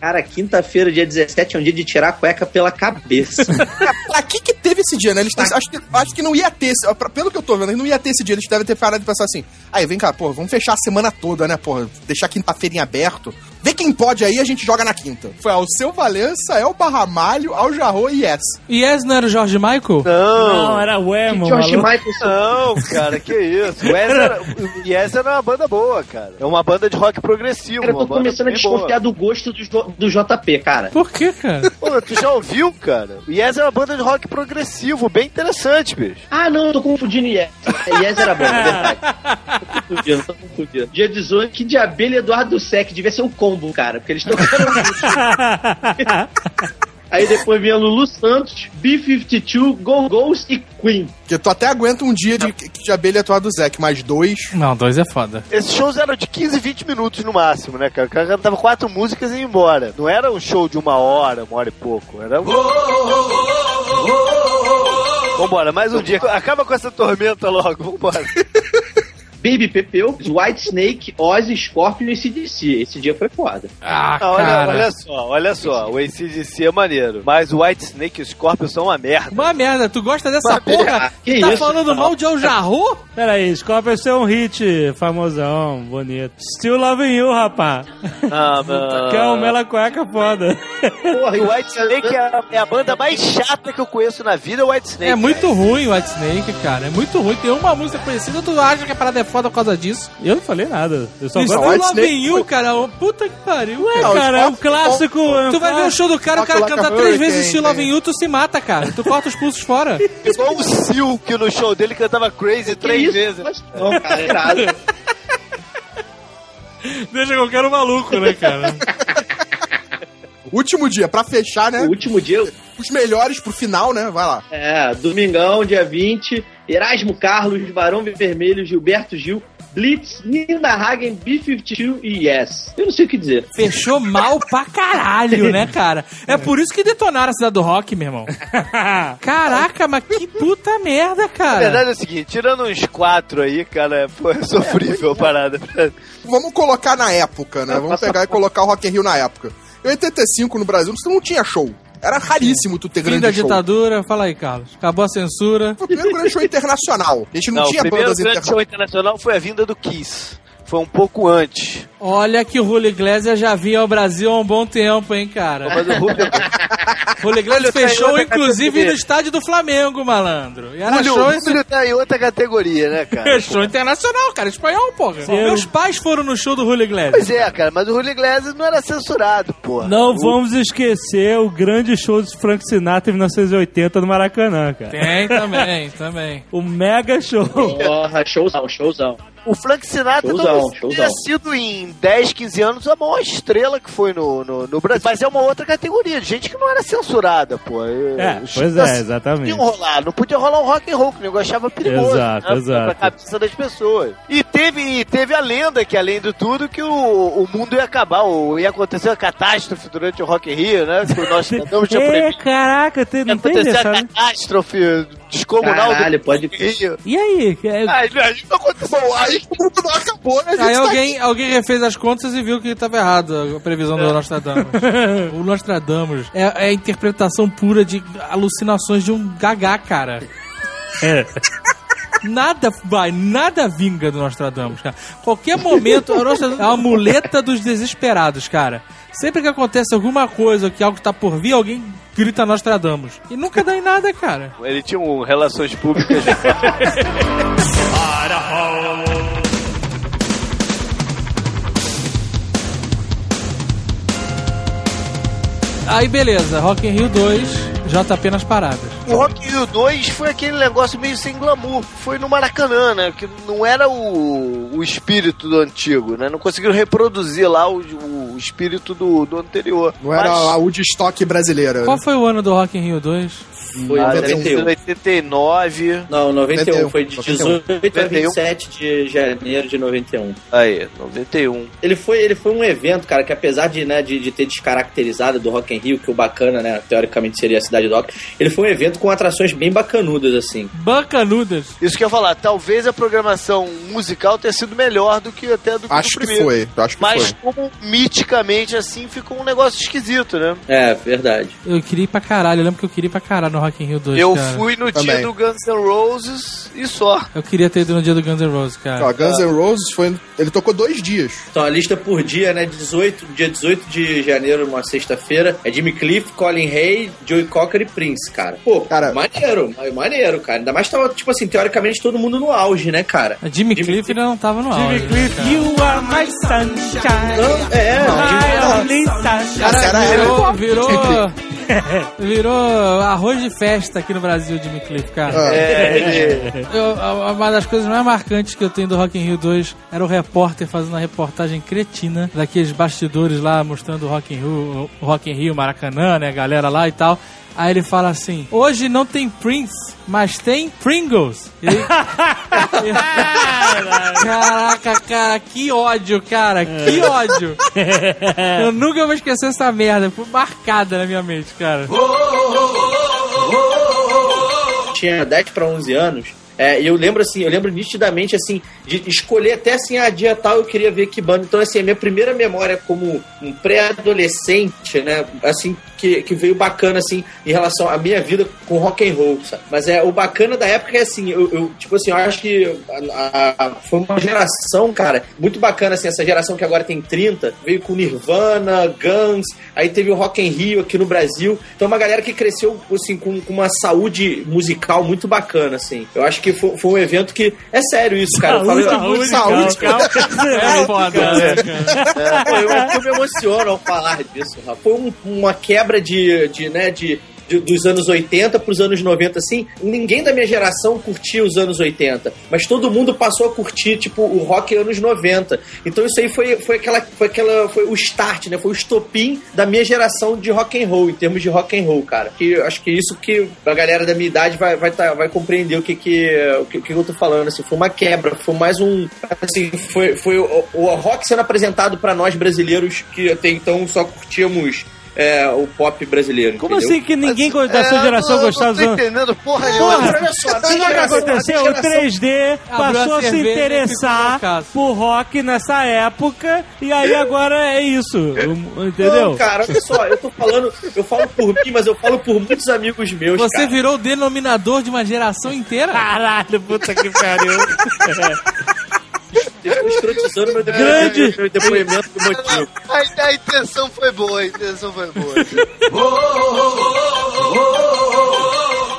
Cara, quinta-feira, dia 17, é um dia de tirar a cueca pela cabeça. Pra que que teve esse dia, né? Eles acho, que, acho que não ia ter, pelo que eu tô vendo, não ia ter esse dia. Eles devem ter parado de pensar assim, aí, vem cá, pô, vamos fechar a semana toda, né, pô, deixar quinta-feira em aberto. Vê quem pode aí, a gente joga na quinta. Foi ao seu Valença, El Barramalho, Al Jarro e Yes. E esse não era o George Michael? Não, Não, era o Emo, maluco. Michael. não, cara, que isso. O Yes era, o Yes era uma banda boa, cara. É uma banda de rock progressivo. Cara, eu tô começando a bem boa. desconfiar do gosto do, do JP, cara. Por que, cara? Pô, tu já ouviu, cara? O Yes é uma banda de rock progressivo, bem interessante, bicho. Ah, não, eu tô confundindo Yes. Yes era bom, é verdade. Tô confundindo, tô confundindo. Dia 18, que de abelha e Eduardo do Sec. Devia ser um combo, cara, porque eles tocaram. Aí depois vinha Lulu Santos, B-52, Go Go's e Queen. Que tu até aguenta um dia de, de abelha atuar do Zeke, mais dois. Não, dois é foda. Esses shows eram de 15, 20 minutos no máximo, né, cara? O cara cantava quatro músicas e ia embora. Não era um show de uma hora, uma hora e pouco. Era um... Vambora, mais um dia. Acaba com essa tormenta logo, vambora. Baby Pepeu, White Snake, Ozzy, Scorpion e CDC. Esse dia foi foda. Ah, Ah, olha, cara. olha só, olha só. O ACDC é maneiro. Mas o White Snake e o Scorpion são uma merda. Uma merda, tu gosta dessa Mas, porra? que tá isso, falando mal de Al Jarro? Pera aí, Scorpion é um hit famosão, bonito. Still Loving You, rapá. Ah, mano. Que é o Mela Cueca foda. Porra, E o White Snake é a, é a banda mais chata que eu conheço na vida, é o White Snake. É muito ruim o White Snake, cara. É muito ruim. Tem uma música conhecida, tu acha que a parada é foda por causa disso? Eu não falei nada. Eu só é Love Snake You, cara. Puta que pariu, Ué, cara. cara, é um clássico. é Tu vai ver o show do cara, o cara canta três vezes né? Loving You, tu se mata, cara. Tu corta os pulsos fora. Igual o Sil, que no show dele cantava Crazy três vezes. Não, cara, é irado. Deixa qualquer um maluco, né, cara? Último dia, pra fechar, né? O último dia, Os melhores pro final, né? Vai lá. é, domingão, dia 20, Erasmo Carlos, Barão Vermelho, Gilberto Gil, Blitz, Nina Hagen, B-52 e Yes. Eu não sei o que dizer. Fechou mal pra caralho, né, cara? É por isso que detonaram a cidade do rock, meu irmão. Caraca, mas que puta merda, A cara. verdade é o seguinte, tirando uns quatro aí, cara, foi sofrível a parada. Vamos colocar na época, né? Vamos pegar e colocar o Rock in Rio na época. Em 85, no Brasil, você não tinha show. Era raríssimo tu ter Fim grande da show. ditadura, fala aí, Carlos. Acabou a censura. Foi o primeiro grande show internacional. A gente não, Não, tinha o primeiro bandas grande internacionais. show internacional foi a vinda do Kiss. Foi um pouco antes. Olha que o Julio Iglesias já vinha ao Brasil há um bom tempo, hein, cara. Mas o Julio, Iglesias tá fechou, inclusive, no estádio do Flamengo, malandro. E era Julio, show. Julio tá em outra categoria, né, cara? Show internacional, cara. Espanhol, porra. Sim. Meus pais foram no show do Julio Iglesias. Pois é, cara, mas o Julio Iglesias não era censurado, porra. Não O- vamos esquecer o grande show de Frank Sinatra em 1980 no Maracanã, cara. Tem também, também. O mega show. Porra, showzão, showzão. O Frank Sinatra Showzão, talvez showzão. sido em 10, 15 anos a maior estrela que foi no, no, no Brasil. Mas é uma outra categoria de gente que não era censurada, pô. É, Os- pois assim, é, exatamente. Não podia rolar, não podia rolar um rock and roll, que o nego achava perigoso. Exato, né, exato. Pra cabeça das pessoas. E teve, e teve a lenda que, além de tudo, que o, o mundo ia acabar, ou ia acontecer uma catástrofe durante o Rock in Rio, né? Que não tinha É, caraca, tem, não tem acontecer dessa, a né? catástrofe descomunal Caralho, do pode- Rock in Rio. E aí? É- Aí, aí não aconteceu. Aí o mundo não acabou, né? Aí tá alguém, alguém refez as contas e viu que estava errado a previsão do Nostradamus. o Nostradamus é, é a interpretação pura de alucinações de um gagá, cara. é. Nada vai, nada vinga do Nostradamus, cara. Qualquer momento, o Nostradamus é uma muleta dos desesperados, cara. Sempre que acontece alguma coisa, que algo tá por vir, alguém grita Nostradamus. E nunca dá em nada, cara. Ele tinha um relações públicas. Aí beleza, Rock in Rio 2. JP nas paradas. O Rock in Rio 2 foi aquele negócio meio sem glamour. Foi no Maracanã, né? Que não era o, o espírito do antigo, né? Não conseguiram reproduzir lá o, o espírito do, do anterior. Não era Mas- a Woodstock brasileira. Qual foi o ano do Rock in Rio 2? Foi Ah, em deve ser 91. 89. Não, 91. 91, Foi de 91. 18 a 27 de janeiro de 91. Aí, 91. Ele foi, ele foi um evento, cara, que apesar de, né, de, de ter descaracterizado do Rock in Rio, que o bacana, né, teoricamente seria a cidade do rock, ele foi um evento com atrações bem bacanudas, assim. Bacanudas. Isso que eu ia falar, talvez a programação musical tenha sido melhor do que até do que Acho do que primeiro. foi, acho que Mas foi. como miticamente assim ficou um negócio esquisito, né? É, verdade. Eu queria ir pra caralho. Eu lembro que eu queria ir pra caralho no Rock in Rio 2, eu cara. fui no Também. dia do Guns N' Roses e só. Eu queria ter ido no dia do Guns N' Roses, cara. Ó, Guns N' Roses foi. Ele tocou dois dias. Então a lista por dia, né, 18, dia 18 de janeiro, uma sexta-feira, é Jimmy Cliff, Colin Hay, Joey Cocker e Prince, cara. Pô, Cara- maneiro, ma- maneiro, cara. Ainda mais tava, tipo assim, teoricamente todo mundo no auge, né, cara? A Jimmy, Cliff ainda não tava no auge. Jimmy Cliff, cara? you are my sunshine. Não, é, My only sunshine. Essa era virou, virou, virou arroz de festa aqui no Brasil, Jimmy Cliff, cara. Ah, É, Eu- a- uma das coisas mais marcantes que eu tenho do Rock in Rio 2 era o repórter fazendo a reportagem cretina daqueles bastidores lá mostrando o Rock in Rio, o Rock in Rio, Maracanã, né, a galera lá e tal. Aí ele fala assim: hoje não tem Prince, mas tem Pringles. E Caraca, cara, que ódio, cara, que ódio. Eu nunca vou esquecer essa merda, foi marcada na minha mente, cara. tinha 10 para 11 anos. É, e eu lembro assim, eu lembro nitidamente assim, de escolher até assim, a dia tal eu queria ver que banda. Então, assim, a minha primeira memória como um pré-adolescente, né? Assim, que, que veio bacana, assim, em relação à minha vida com rock and roll, sabe? Mas é, o bacana da época é assim, eu, eu, tipo assim, eu acho que a- a- foi uma geração, cara, muito bacana, assim, essa geração que agora tem 30, veio com Nirvana, Guns, aí teve o Rock in Rio aqui no Brasil. Então, uma galera que cresceu, assim, com, com uma saúde musical muito bacana, assim. Eu acho que foi, foi um evento que. É sério isso, cara. Eu falei, Saúde, saúde, É foda, né, cara? Pô, eu, eu me emociono ao falar disso, Rafa. Foi um- uma quebra de, de, né, de, de- dos anos 80 pros anos 90, assim. Ninguém da minha geração curtia os anos 80, mas todo mundo passou a curtir, tipo, o rock anos 90. Então isso aí foi, foi aquela, foi aquela, foi o start, né? Foi o estopim da minha geração de rock and roll, em termos de rock and roll, cara. Que acho que isso que a galera da minha idade vai, vai, tá, vai compreender o que que, o que, que eu tô falando, assim. Foi uma quebra, foi mais um, assim, foi, foi o, o rock sendo apresentado pra nós brasileiros que até então só curtíamos é, o pop brasileiro. Como entendeu? assim que ninguém da sua É, geração não- gostava dos não tô anos... entendendo porra Porra, nenhuma. olha só, Sabe o que aconteceu? O 3D Abriu passou a a se interessar por rock nessa época e aí agora é isso, entendeu? Não, cara, olha só, eu tô falando, eu falo por mim, mas eu falo por muitos amigos meus, Você cara. virou o denominador de uma geração inteira? Caralho, puta que pariu. Escrotizando meu Grande. depoimento, meu depoimento do motivo. A, a intenção foi boa, a intenção foi boa.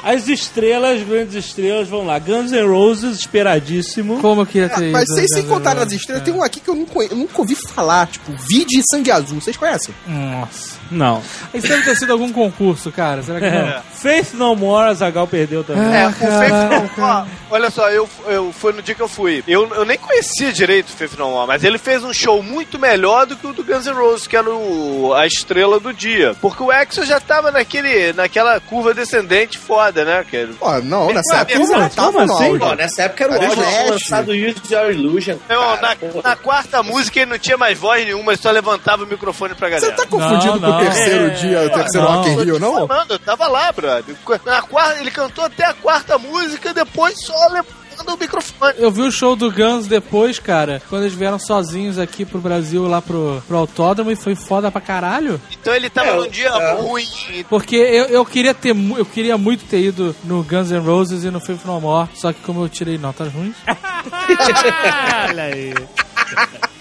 As estrelas, grandes estrelas, vão lá. Guns N' Roses, esperadíssimo. Como eu queria ter ido. Mas sem, sem né, contar né, nas estrelas, é. tem um aqui que eu nunca, eu nunca ouvi falar, tipo, Vide Sangue Azul. Vocês conhecem? Nossa. Não. Isso deve ter sido algum concurso, cara. Será que não? Faith No More, a Zagal perdeu também. É, Ah, o Faith. No More, olha só, eu, eu foi no dia que eu fui. Eu, eu nem conhecia direito o Faith No More, mas ele fez um show muito melhor do que o do Guns N' Roses, que era o, a estrela do dia. Porque o Exo já tava naquele, naquela curva descendente foda, né? Que era- Pô, não, nessa Ué, época não tava assim? Pô, nessa época era o auge, lançado Use Your Illusion. Não, cara, na, na quarta música ele não tinha mais voz nenhuma, ele só levantava o microfone pra Você galera. tá confundindo Não, com o não. Terceiro É, dia, o terceiro não. Rock in Rio, Tô não? falando, eu tava lá, brother. Na quarta, ele cantou até a quarta música, depois só levantando o microfone. Eu vi o show do Guns depois, cara, quando eles vieram sozinhos aqui pro Brasil, lá pro, pro autódromo, e foi foda pra caralho. Então ele tava É, num dia é. ruim. Porque eu, eu queria ter eu queria muito ter ido no Guns N' Roses e no Faith No More, só que como eu tirei notas ruins, Olha aí.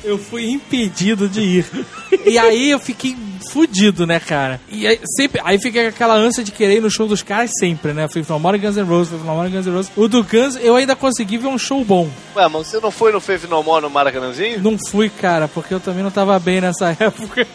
eu fui impedido de ir. E aí eu fiquei fudido, né, cara? E aí, sempre, aí fica aquela ânsia de querer ir no show dos caras sempre, né? Faith No More e Guns N' Roses, Faith No More e Guns N' Roses. O do Guns, eu ainda consegui ver um show bom. Ué, mas você não foi no Faith No More no Maracanãzinho? Não fui, cara, porque eu também não tava bem nessa época.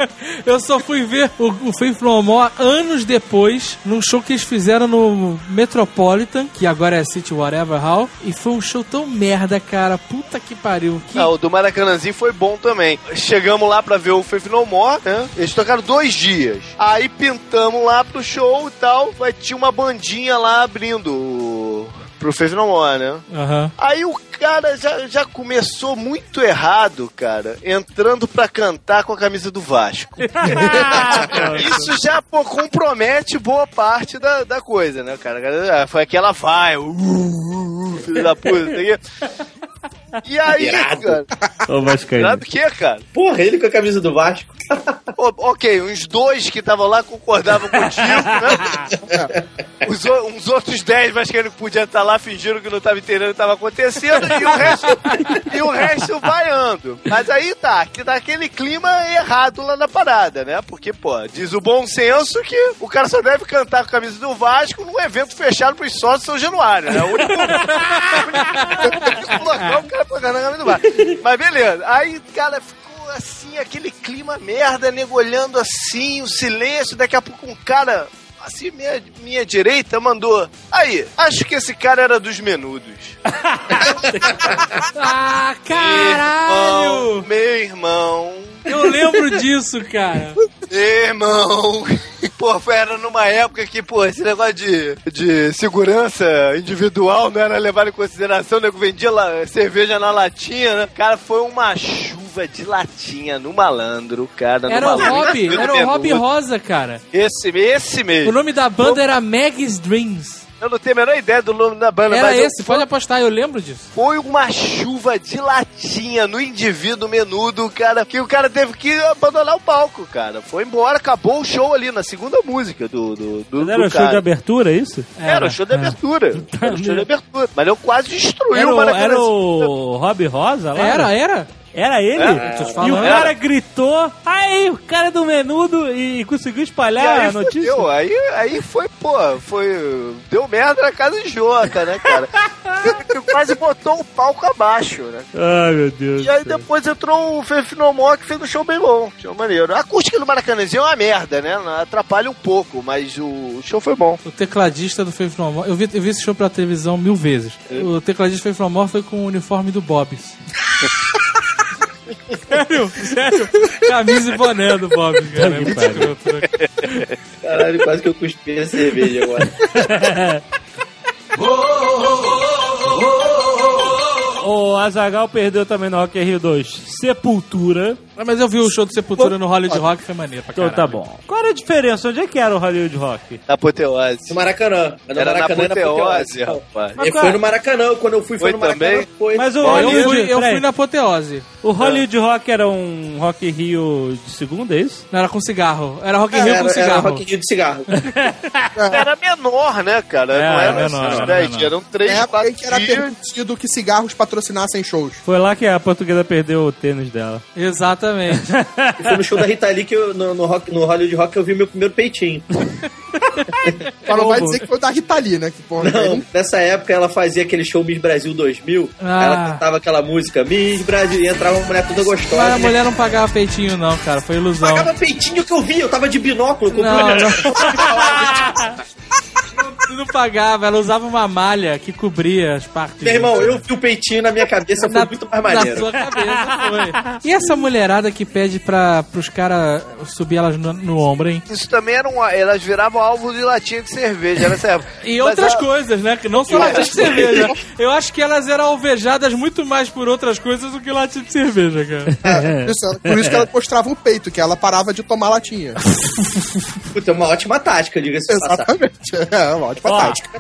Eu só fui ver o, o Faith No More anos depois, num show que eles fizeram no Metropolitan, que agora é City Whatever Hall, e foi um show tão merda, cara. Puta que pariu. Que... Ah, o do Maracanãzinho foi bom também. Chegamos lá pra ver o Faith No More, né? Eles tocaram dois dias. Aí pintamos lá pro show e tal. Vai tinha uma bandinha lá abrindo pro Faith No More, né? Aham. Aí o cara já, já começou muito errado, cara, entrando pra cantar com a camisa do Vasco. Isso já pô, compromete boa parte da, da coisa, né, cara? Ah, Foi aquela vai, uh, uh, uh, filho da puta. E aí, Irado. cara? Ô, Vascaíno. Sabe o que, cara? Porra, ele com a camisa do Vasco. Ô, ok, uns dois que estavam lá concordavam contigo, né? Os, o- uns outros dez, mas que ele podia estar lá fingindo que não estava entendendo o que estava acontecendo, e o resto, e o resto vaiando. Mas aí tá, que tá aquele clima errado lá na parada, né? Porque, pô, diz o bom senso que o cara só deve cantar com a camisa do Vasco num evento fechado pros sócios de São Januário, né? O único, o único local que o cara com a do. Mas beleza, aí, cara, ficou assim, aquele clima merda, nego olhando assim, o silêncio, daqui a pouco um cara, assim, minha, minha direita, mandou. Aí, acho que esse cara era dos menudos. Ah, Irmão, caralho! meu irmão. Eu lembro disso, cara. Irmão, pô, era numa época que, pô, esse negócio de, de segurança individual não era levado em consideração, o nego vendia lá, cerveja na latinha, né? Cara, foi uma chuva de latinha no malandro, cara. Era o. Rob, era o Rob menudo. Rosa, cara. Esse, esse O mesmo. nome da banda era Mag's Dreams. Eu não tenho a menor ideia do nome da banda, Era mas eu- esse, pode apostar, eu lembro disso. foi uma chuva de latinha no indivíduo menudo, cara, que o cara teve que abandonar o palco, cara. Foi embora, acabou o show ali na segunda música do, do, do, era o show de abertura, é isso? Era o show de abertura. Era o show de abertura. Mas eu quase destruí Era o o, Maracanã. era o Rob Rosa lá? Era, era. Era ele? É, tô te e o cara gritou, aí o cara do menudo e conseguiu E espalhar aí a notícia. fudeu, aí, aí foi, pô, foi. Deu merda na casa de Jota, né, cara? Quase botou o palco abaixo, né? Ai, meu Deus. E aí céu. depois entrou o Fefinomó que fez um show bem bom, show maneiro. A acústica do Maracanãzinho é uma merda, né? Atrapalha um pouco, mas o show foi bom. O tecladista do More, eu vi, eu vi esse show pela televisão mil vezes. O tecladista do More foi com o uniforme do Bob's. sério, sério. Camisa e boné do Bob's, cara. É muito escroto, né? Caralho, quase que eu cuspi a cerveja agora. O Azagal perdeu também no Rock Rio 2. Sepultura. Mas eu vi o show do Sepultura no Hollywood Rock, foi maneiro pra Então caralho. tá bom. Qual era a diferença? Onde é que era o Hollywood Rock? Na Apoteose. No Maracanã. Mas no Era na Maracanã Apoteose, rapaz. Mas Ele qual foi é? no Maracanã. Quando eu fui, foi, Foi no Maracanã. também? Foi. Mas o Ó, eu Hollywood... fui, eu peraí. fui na apoteose. O Hollywood Rock era um Rock in Rio de segunda, é isso? Não era com cigarro. Era Rock in É, Rio era, com era cigarro. Rock in Rio de cigarro. Era menor, né, cara? É, não era era menor, esses era 10 menor. dias, eram 3, É época 4 em que era dias. permitido que cigarros patrocinassem shows. Foi lá que a portuguesa perdeu o tênis dela. Exatamente. E foi no show da Rita Lee que eu, no, no, rock, no Hollywood Rock eu vi meu primeiro peitinho. Mas não vai dizer que foi da Rita Lee, né? Que, porra, Não, nessa época ela fazia aquele show Miss Brasil 2000. Ah. Ela cantava aquela música Miss Brasil e entrava uma mulher toda gostosa. Mas a né? mulher não pagava peitinho, não, cara. Foi ilusão. Pagava peitinho que eu vi, eu tava de binóculo. Não, uma- não. Não, não pagava, ela usava uma malha que cobria as partes. Meu irmão, eu vi o peitinho na minha cabeça, foi muito mais Na maneiro. sua cabeça foi. E essa mulherada que pede pra, pros caras subir elas no, no ombro, hein? Isso também era um. Elas viravam alvo de latinha de cerveja nessa época. E Mas outras a- coisas, né? Que não só latinha de cerveja. Eu acho que elas eram alvejadas muito mais por outras coisas do que latinha de cerveja, cara. Por isso, por isso que ela mostrava o peito, que ela parava de tomar latinha. Puta, é uma ótima tática, diga-se. Exatamente. É uma Ó. tática.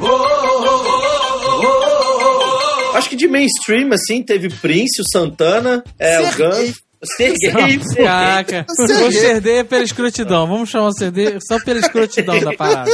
Acho que de mainstream, assim, teve Prince, o Santana, é, o. Guns. Serguei. Caraca, o CD pela escrotidão. Vamos chamar o CD só pela escrotidão da parada.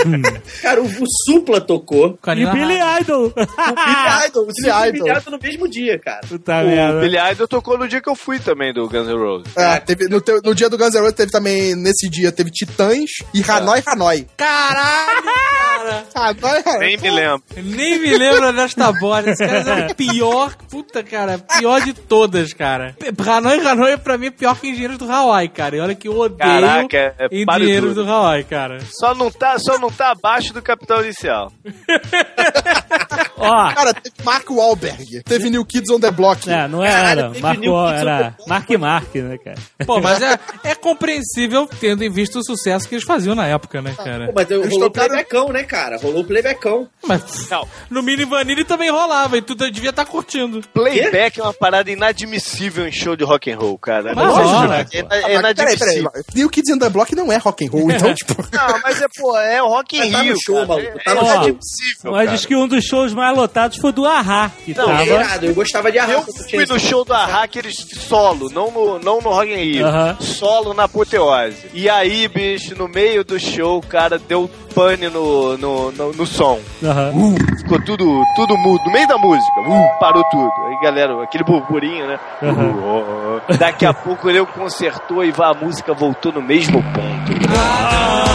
Cara, o, o Supla tocou. Com a E Billy. Idol. O Billy Idol. O Billy Idol. Billy Idol no mesmo dia, cara. Puta O merda. Billy Idol tocou no dia que eu fui também do Guns N' Roses. É, teve, no, no dia do Guns N' Roses teve também, nesse dia, teve Titãs e Hanoi Hanoi. Caralho, cara. Hanoi Hanoi. Nem me lembro. Nem me lembro desta bosta. Esse cara é o pior, puta, cara, pior de todas, cara. Hanoi Hanoi pra mim é pior que Engenheiros do Hawaii, cara. E olha que eu odeio Caraca, é, é Engenheiros do Hawaii, cara. Só não, tá, só não tá abaixo do Capitão Inicial. Ó, Cara, teve Mark Wahlberg. Teve New Kids on the Block. é, não era. New Kids era Mark Mark, né, cara? Pô, mas é, é compreensível tendo em vista o sucesso que eles faziam na época, né, cara? Pô, mas eu, rolou o tocaram- playbackão, né, cara? Rolou o playbackão. Mas Não. no Mini Vanille também rolava e tu devia estar curtindo. Playback é uma parada inadmissível em show de rock and roll, cara. Mas rola. é, Ah, é peraí, peraí. inadmissível. New Kids on the Block não é rock and roll, então, tipo... Não, mas é, pô, é o Rock in Mas tá no show, cara. maluco, É, tá é no show. inadmissível, Mas cara. diz que um dos shows mais lotados foi do Ahá, que Não, tava... Irado, eu gostava de Eu arranco. fui no show do Arrack, eles solo, não no, não no Rock in Rio. Solo na apoteose. E aí, bicho, no meio do show, o cara deu pane no, no, no, no som. Aham. Ficou tudo, tudo mudo, no meio da música. Uh, parou tudo. Aí, galera, aquele burburinho, né? Uh, daqui a pouco ele consertou e a música voltou no mesmo ponto. Ah.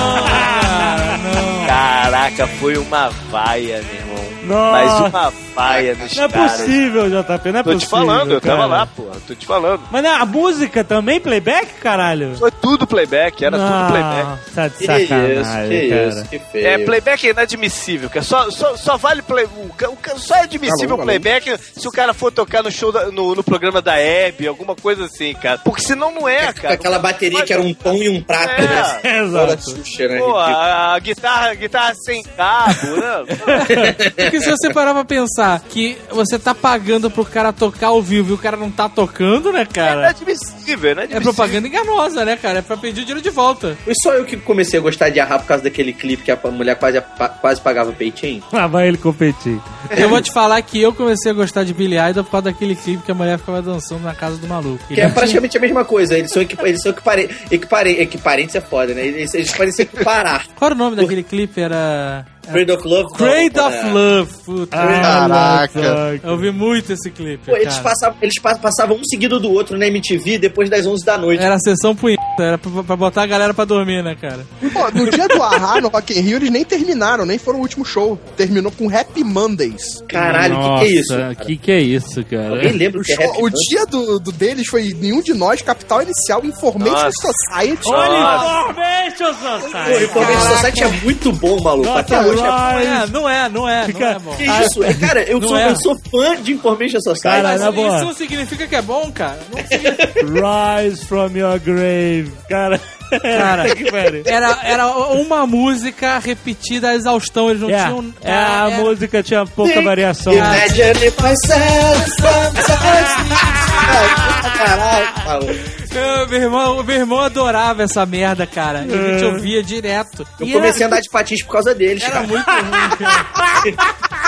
Caraca, foi uma vaia, meu. Nossa. Mas uma vaia nos Não é caras. possível, JP, não é Tô possível. te falando, eu tava lá, porra. Tô te falando. Mas não, a música também, playback, caralho? Foi tudo playback, era tudo playback. Tá de Que sacanagem, isso, que cara. isso, que feio. É, playback é inadmissível, cara. Só, só, só vale play, o, ca- o ca- só é admissível Alô, alô. playback se o cara for tocar no show da- no, no programa da Hebe, alguma coisa assim, cara. Porque senão não é, Com cara. aquela bateria que era um pão e um prato, É. né? Toda Exato. Xuxa, né? Pô, a, a guitarra, guitarra sem cabo, né? Porque se você parar pra pensar que você tá pagando pro cara tocar ao vivo e o cara não tá tocando, né, É cara? inadmissível, né? É propaganda enganosa, né, cara? É pra pedir o dinheiro de volta. Foi só eu que comecei a gostar de arrar por causa daquele clipe que a mulher quase, quase pagava peitinho. Lá vai ele competir. Eu vou te falar que eu comecei a gostar de Billy Idol por causa daquele clipe que a mulher ficava dançando na casa do maluco. Que é praticamente a mesma coisa. Eles são, equipa eles são equipare equipare equiparentes, é foda, né? Eles, eles podem se equiparar. Qual era o nome daquele clipe? Era... Trade of Love. Trade não, of é. Love. Puta. Caraca. Eu vi muito esse clipe, Pô, eles, passavam, eles pa- passavam um seguido do outro na MTV depois das 11 da noite. Era a sessão punheta, era pra, pra botar a galera pra dormir, né, cara? Pô, no dia do Ahá, no Rock in Rio, eles nem terminaram, nem foram o último show. Terminou com Happy Mondays. Caralho, o que, que é isso? Nossa, que que é isso, cara? Alguém lembra O, o que é show- Happy o dia do, do deles foi Nenhum de Nós, Capital Inicial, Information Nossa. Society. Olha, Information Pô, Society! Information Society é muito bom, maluco. Até Nota hoje é Não é, Rise. não é, não é, não é bom. Que isso? É, cara, eu sou, é. eu sou fã de Information Society. Cara, Mas isso não significa que é bom, cara. Não significa. Rise from your grave. Cara, Cara. Era, era uma música repetida à exaustão, eles não É, tinham... é, a música tinha pouca variação. Imagine myself sometimes. Caralho, maluco. Eu, meu, irmão, meu irmão adorava essa merda, cara. E a gente ouvia direto. Eu E comecei a era, andar de patins por causa deles, Era cara. muito ruim, cara.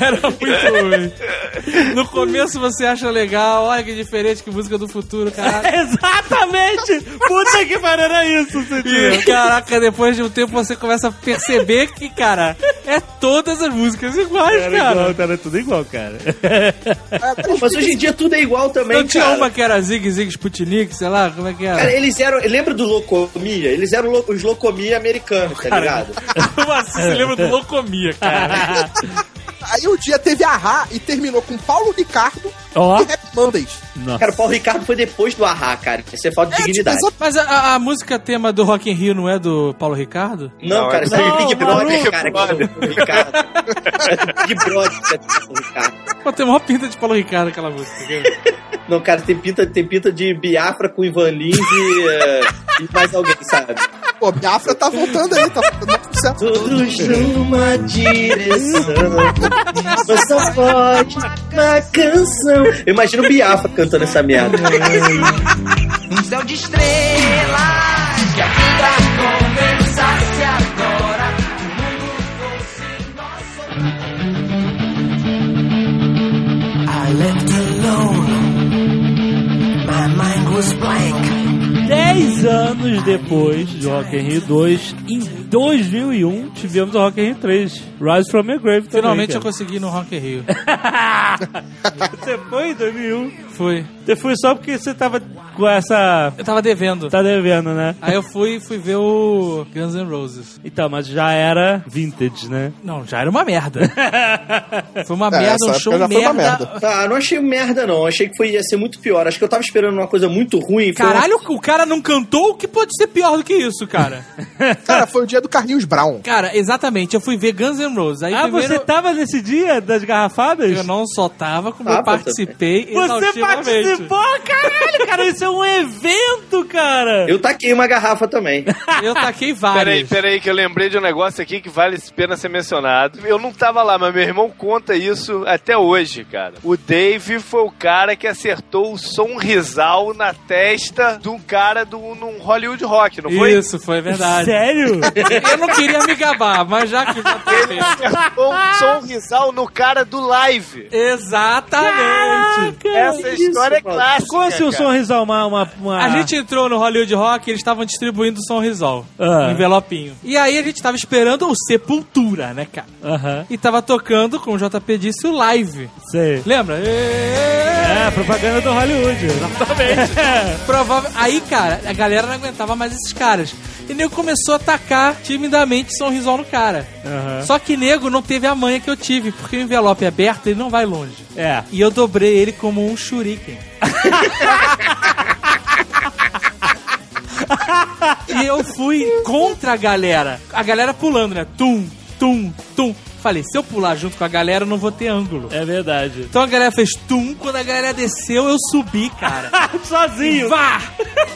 Era muito ruim. No começo você acha legal, olha que diferente que música do futuro, cara. Exatamente! Puta que pariu, era isso, E, Cidinho. caraca, depois de um tempo você começa a perceber que, cara, é todas as músicas iguais, Era cara. igual, era tudo igual, cara. Pô, mas hoje em dia tudo é igual também, Não tinha cara. uma que era Zig Zig Sputnik, sei lá, como é que Cara, era? eles eram. Lembra do Locomia? Eles eram lo- os Locomia americanos, tá ligado? Como assim você lembra do Locomia, cara? Aí o dia teve Ahá e terminou com Paulo Ricardo Ó, Happy Mondays. nossa. Cara, o Paulo Ricardo foi depois do Arra, cara. Isso é falta de É, dignidade. tipo, Mas a, a- a música tema do Rock in Rio não é do Paulo Ricardo? Não, Não, cara, é isso aí é Não, Big. Brother, cara, que é o Paulo Ricardo. É Big Brother é Paulo Ricardo. Pô, tem uma pinta de Paulo Ricardo aquela música. Não, cara, tem pinta, tem pinta de Biafra com Ivan Lins e, eh, e mais alguém, sabe? Pô, Biafra tá voltando aí, tá voltando. Todos numa direção, mas só pode na canção. Eu imagino o cantando essa merda. Um céu de estrelas que a Dez anos depois de Rock and Rio 2, em 2001, tivemos o Rock in Rio 3, Rise from the Grave. também, Finalmente eu cara. consegui ir no Rock in Rio. Você foi em 2001? Fui. Você foi só porque você tava com essa... Eu tava devendo. Tá devendo, né? Aí eu fui fui ver o Guns N' Roses. Então, mas já era vintage, né? Não, já era uma merda. Foi uma É, merda, um show já foi merda. uma merda. Ah, não achei merda, não. Achei que foi, ia ser muito pior. Acho que eu tava esperando uma coisa muito ruim. uma- Caralho, o cara não cantou, o que pode ser pior do que isso, cara? Cara, foi o dia do Carlinhos Brown. cara, exatamente, eu fui ver Guns N' Roses. Aí ah, primeiro, você tava nesse dia das garrafadas? eu não só tava, como eu Tava participei Você participou? Caralho, cara, isso é um evento, cara! Eu taquei uma garrafa também. Eu taquei Peraí, vários. peraí, que eu lembrei de um negócio aqui que vale a pena ser mencionado. Eu não tava lá, mas meu irmão conta isso até hoje, cara. O Dave foi o cara que acertou o sonrisal na testa de um cara do, num Hollywood Rock, não foi? Isso, foi verdade. Sério? Eu não queria me gabar, mas já que tô Ele acertou um sonrisal no cara do live. Exatamente. Caraca, Essa isso, história é mano. clássica. Como assim um sorrisal? Uma, uma, uma- A gente entrou no Hollywood Rock e eles estavam distribuindo o Sonrisol. Ah. Envelopinho. E aí a gente tava esperando o Sepultura, né, cara? Aham, E tava tocando, como o JP disse, o live. sei. Lembra? É, propaganda do Hollywood. Exatamente. Provável. Aí, cara, a galera não aguentava mais esses caras. E nego começou a atacar timidamente Sonrisol no cara. Aham. Só que nego não teve a manha que eu tive, porque o envelope aberto ele não vai longe. É. E eu dobrei ele como um shuriken. e eu fui contra a galera. A galera pulando, né? Tum, tum, tum. Falei, se eu pular junto com a galera, eu não vou ter ângulo. É verdade. Então a galera fez tum, quando a galera desceu, eu subi, cara. Sozinho. Vá!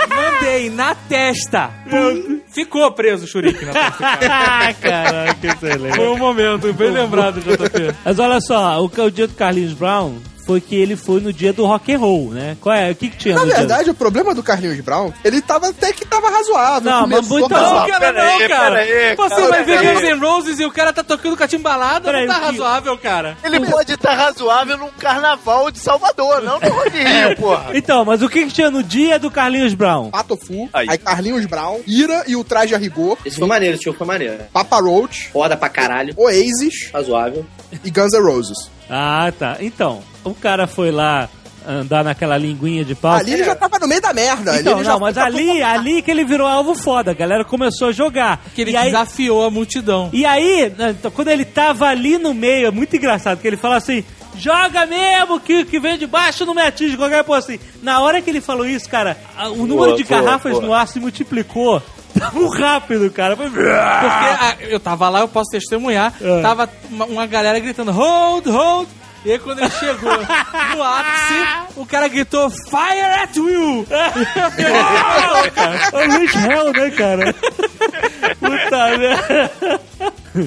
Mandei na testa. Pum. Ficou preso o shuriken na testa, cara. Caraca, excelente. Foi um momento bem lembrado, JP. Mas olha só, o, o dia do Carlinhos Brown foi que ele foi no dia do rock and roll, né? Qual é? O que que tinha Na no dia? verdade, o problema do Carlinhos Brown, ele tava até que tava razoável. Não, mas muito- razoável. Não, cara, não, aí, cara. aí, Você cara, vai ver Guns. N' Roses e o cara tá tocando catimbalada, Pera não tá aí, o que- razoável, cara. Ele pode estar razoável num carnaval de Salvador, não no Rock Rio, porra. Então, mas o que que tinha no dia do Carlinhos Brown? Pato Fu, Aí. aí. Carlinhos Brown, Ira e o Traje a Rigor, Esse foi maneiro, esse show foi maneiro. Papa Roach, Foda pra caralho. Oasis Razoável. e Guns N' Roses. Ah, tá. Então, o cara foi lá andar naquela linguinha de pau. Ali ele já tava no meio da merda. ali Então, ele não, já mas ali, ali que ele virou alvo foda. A galera começou a jogar. Que ele e aí, desafiou a multidão. e aí, né, então, quando ele tava ali no meio, é muito engraçado, que ele fala assim, joga mesmo, que que vem de baixo não me atinge, qualquer coisa assim. Na hora que ele falou isso, cara, a- o número Boa, de boa, garrafas boa. no ar se multiplicou. Tão rápido, cara. Foi... Porque ah, eu tava lá, eu posso testemunhar, É. tava uma, uma galera gritando, hold, hold. E aí quando ele chegou no ápice, o cara gritou, fire at will. É o Rich Hell, né, cara? Puta merda.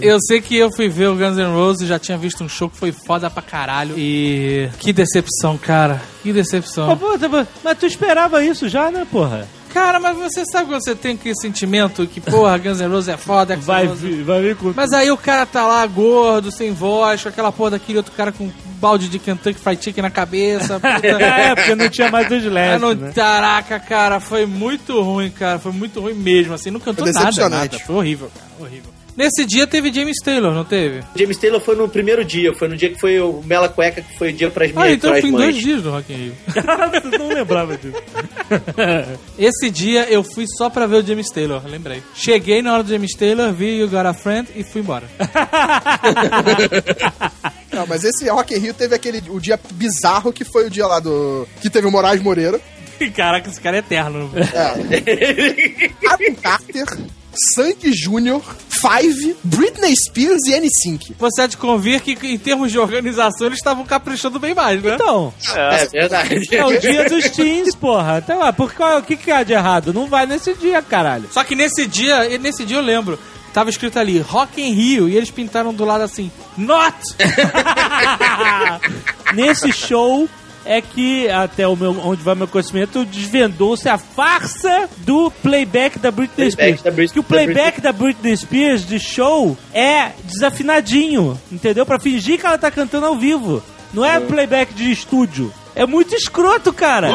Eu sei que eu fui ver o Guns N' Roses, já tinha visto um show que foi foda pra caralho. E que decepção, cara. Que decepção. Puta, mas- mas tu esperava isso já, né, porra? Cara, mas você sabe quando você tem aquele sentimento que, porra, Guns N' Roses é foda, N' Vai, vir- vai vir com... Mas aí o cara tá lá gordo, sem voz, com aquela porra daquele outro cara com um balde de Kentucky Fried Chicken na cabeça. Puta. É, porque não tinha mais leste, não, né? Caraca, cara, foi muito ruim, cara. Foi muito ruim mesmo, assim. Não cantou Foi nada, decepcionante. nada. Foi horrível, cara. Horrível. Nesse dia teve James Taylor, não teve? James Taylor foi no primeiro dia, foi no dia que foi o Mela Cueca, que foi o dia pras minhas Ah, então eu fui em dois dias do Rock in Rio. Você não lembrava disso. Esse dia eu fui só pra ver o James Taylor, lembrei. Cheguei na hora do James Taylor, vi You Got a Friend e fui embora. Não, mas esse Rock in Rio teve aquele o dia bizarro que foi o dia lá do que teve o Moraes Moreira, Caraca, esse cara é eterno. Aaron Carter, Sandy Júnior, Five, Britney Spears e N5. Você há de convir que em termos de organização eles estavam caprichando bem mais, né? Então, É verdade. é o dia dos teens, porra. Então, ah, por qual- o que, que há de errado? Não vai nesse dia, caralho. Só que nesse dia, nesse dia eu lembro, tava escrito ali, Rock in Rio, e eles pintaram do lado assim, Not! Nesse show é que, até o meu, onde vai meu conhecimento, desvendou-se a farsa do playback da Britney Playback Spears. da Brit- que o da playback da Britney Spears de show é desafinadinho, entendeu? Pra fingir que ela tá cantando ao vivo. Não é playback de estúdio. É muito escroto, cara.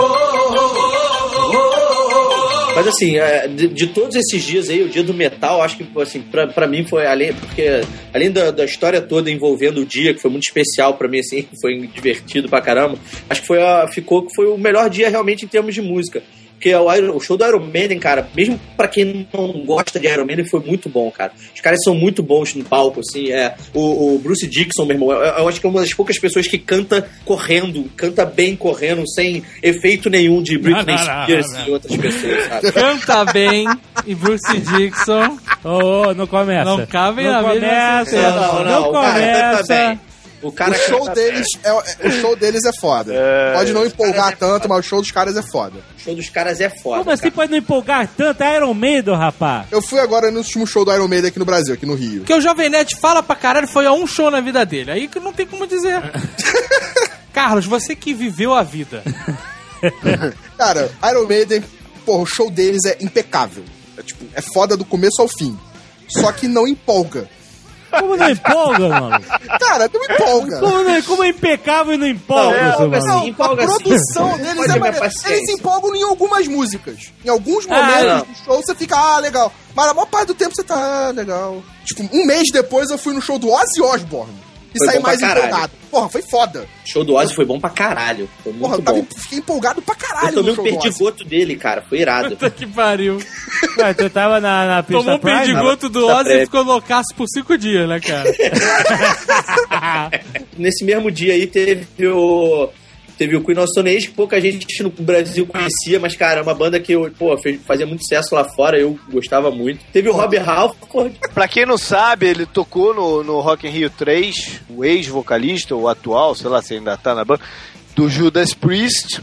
Mas assim, é, de, todos esses dias aí, o dia do metal, acho que assim, pra, pra mim foi além, porque além da, da história toda envolvendo o dia, que foi muito especial pra mim, assim, foi divertido pra caramba, acho que foi a, ficou que foi o melhor dia realmente em termos de música. Porque o, Iron- o show do Iron Maiden, cara, mesmo pra quem não gosta de Iron Maiden, foi muito bom, cara. Os caras são muito bons no palco, assim. É, o, o Bruce Dixon, meu irmão, eu, eu acho que é uma das poucas pessoas que canta correndo, canta bem correndo, sem efeito nenhum de Britney Não, não, não, Spears não, não. e outras pessoas, sabe? Canta bem e Bruce Dixon. Ô, ô, não começa. Não cabe não na começa, sentença. não, não, o cara canta começa. bem. O cara o show canta deles é, é- o show deles é foda. Pode não empolgar tanto, mas o show dos caras é foda. O show dos caras é foda. Como assim cara. pode não empolgar tanto? É Iron Maiden, rapaz. Eu fui agora no último show do Iron Maiden aqui no Brasil, aqui no Rio. Porque o Jovem Nerd fala pra caralho, foi a um show na vida dele. Aí que não tem como dizer. Carlos, você que viveu a vida. Cara, Iron Maiden, porra, o show deles é impecável. É, tipo, é foda do começo ao fim. Só que não empolga. Como não empolga, mano? Cara, não empolga. Como, não, como é impecável e não empolga, Não, seu empolga a produção sim. deles Pode é maneira. Eles empolgam em algumas músicas. Em alguns Ah, momentos não. do show você fica, ah, legal. Mas a maior parte do tempo você tá, ah, legal. Tipo, um mês depois eu fui no show do Ozzy Osbourne. E Foi bom pra mais empolgado. Porra, foi foda. O show do Ozzy foi bom pra caralho. Foi muito Porra, eu bom. tava, fiquei empolgado pra caralho Eu tomei um perdigoto dele, cara. Foi irado. Puta que pariu. Ué, tu tava na, na pista Tomou um perdigoto do Ozzy e ficou loucaço por cinco dias, né, cara? Nesse mesmo dia aí teve o. Teve o Queen of Stone Age, que pouca gente no Brasil conhecia, mas, cara, é uma banda que eu, pô, fez- fazia muito sucesso lá fora, eu gostava muito. Teve o Rob Halford, Pra quem não sabe, ele tocou no, no Rock in Rio 3, o ex-vocalista, ou atual, sei lá se ainda tá na banda, do Judas Priest.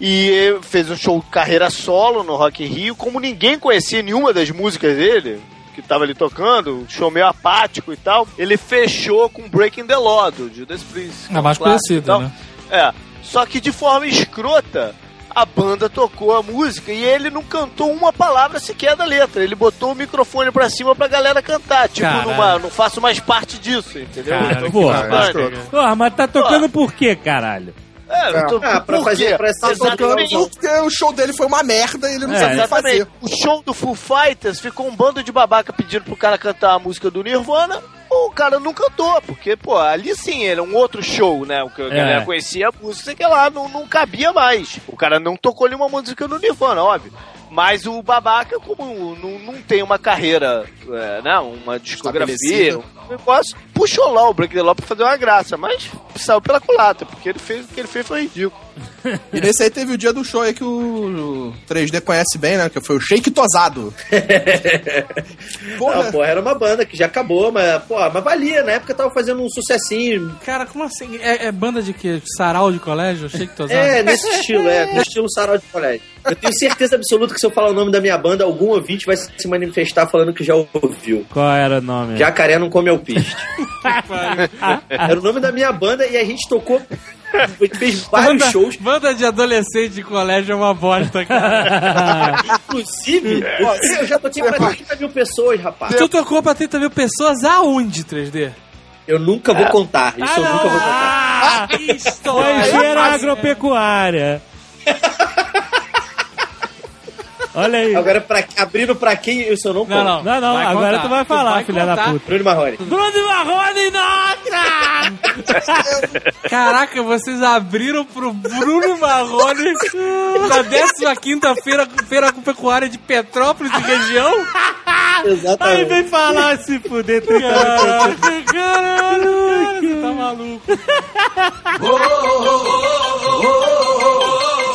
E fez um show de carreira solo no Rock in Rio. Como ninguém conhecia nenhuma das músicas dele, que tava ali tocando, um show meio apático e tal, ele fechou com Breaking the Law, do Judas Priest. É um mais clássico conhecido, né? É, só que de forma escrota, a banda tocou a música e ele não cantou uma palavra sequer da letra. Ele botou o microfone pra cima pra galera cantar. Tipo, Caralho. numa, não faço mais parte disso, entendeu? Tô porra. Porra, mas tá tocando por quê, caralho? É, eu tô, Ah, pra por fazer- quê? pra ser Exatamente. tocando- Porque o show dele foi uma merda e ele não É, sabia fazer. O show do Foo Fighters ficou um bando de babaca pedindo pro cara cantar a música do Nirvana. O cara não cantou, porque, pô, ali sim era um outro show, né? O que a É. galera conhecia a música, sei que lá, não, não cabia mais. O cara não tocou nenhuma música do Nirvana, óbvio. Mas o babaca, como não, não tem uma carreira, é, né? Uma discografia, um negócio, puxou lá o Break the Law pra fazer uma graça, mas saiu pela culata, porque ele fez, o que ele fez foi ridículo. E nesse aí teve o dia do show aí que o, o 3D conhece bem, né? Que foi o Shake Tosado. Porra, Não, pô, era uma banda que já acabou, mas, pô, mas valia, na época tava fazendo um sucessinho. Cara, como assim? É, é banda de quê? Sarau de colégio? Que tô É, nesse estilo, é, no estilo sarau de colégio. Eu tenho certeza absoluta que se eu falar o nome da minha banda, algum ouvinte vai se manifestar falando que já ouviu. Qual era o nome? Jacaré não come alpiste. Era o nome da minha banda e a gente tocou. A gente fez vários Banda, shows. banda de adolescente de colégio é uma bosta, cara. Inclusive, ó, eu já toquei pra 30 mil pessoas, rapaz. tu tocou pra 30 mil pessoas aonde, 3D? Eu nunca vou contar. Isso eu nunca vou contar. Ah, que Foi história. agropecuária. Olha aí. Agora, pra, abrindo pra quem, eu não conto. Não, não. Não, não, agora contar. tu vai falar, vai filha da puta. Bruno Marrone. Bruno Marrone, nossa! Caraca, vocês abriram pro Bruno Marrone na 15 feira, feira pecuária de Petrópolis e região? Aí Exatamente. vem falar se fuder, tu Caraca, caralho, você tá maluco.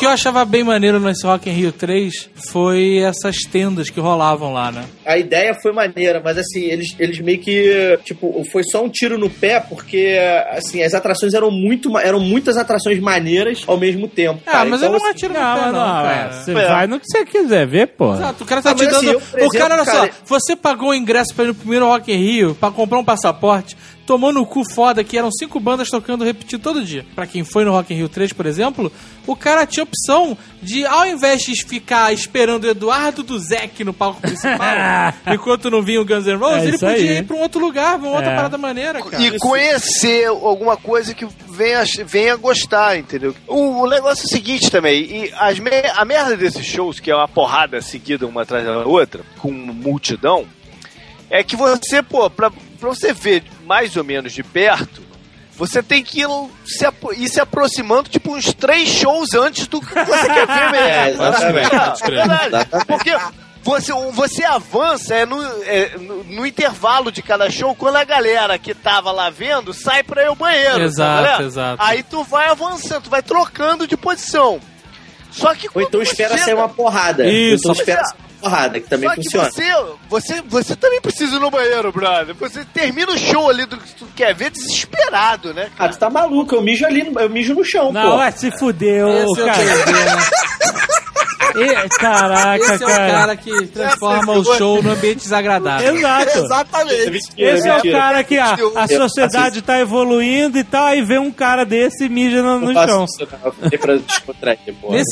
Que eu achava bem maneiro nesse Rock in Rio 3 foi essas tendas que rolavam lá, né? A ideia foi maneira, mas assim, eles, eles meio que, tipo, foi só um tiro no pé, porque, assim, as atrações eram muito, eram muitas atrações maneiras ao mesmo tempo. Ah, cara. mas Então, eu não assim, atiro no Não, pé, não, não, cara. é. Você É. vai no que você quiser ver, pô. Exato, o cara tá Ah, te mas assim, dando. eu, o cara, olha exemplo, só, cara- você pagou o ingresso pra ir no primeiro Rock in Rio pra comprar um passaporte, tomou no cu foda, que eram cinco bandas tocando repetido todo dia. Pra quem foi no Rock in Rio 3, por exemplo, o cara tinha opção de, ao invés de ficar esperando o Eduardo do Zec no palco principal, enquanto não vinha o Guns N' Roses, É ele podia aí. ir pra um outro lugar, uma outra É. parada maneira, cara. E conhecer alguma coisa que venha, venha gostar, entendeu? O, o negócio é o seguinte também, e as me- a merda desses shows, que é uma porrada seguida uma atrás da outra, com multidão, é que você, pô, pra, pra você ver mais ou menos de perto, você tem que ir se, ir se aproximando, tipo, uns três shows antes do que você quer ver mesmo. É, exatamente. É, verdade. Porque você, você avança é no, é no- no intervalo de cada show, quando a galera que tava lá vendo sai pra ir ao banheiro. Exato, tá exato. Aí tu vai avançando, tu vai trocando de posição. Só que Ou então espera chega- sair uma porrada. Isso. Ou então espera sair porrada, que também Só que funciona. você, você, você também precisa ir no banheiro, brother. Você termina o show ali do que tu quer ver desesperado, né, Ah, cara? tu tá maluco, eu mijo ali, no- eu mijo no chão, Não, pô. vai se fuder, ô, Esse é cara. E- Caraca, Esse é o cara. cara que transforma o show num ambiente desagradável. Exato. Exatamente. Mentira, Esse é o mentira. cara que a, a sociedade tá evoluindo e tal, aí vê um cara desse e mija no, no chão. isso, pra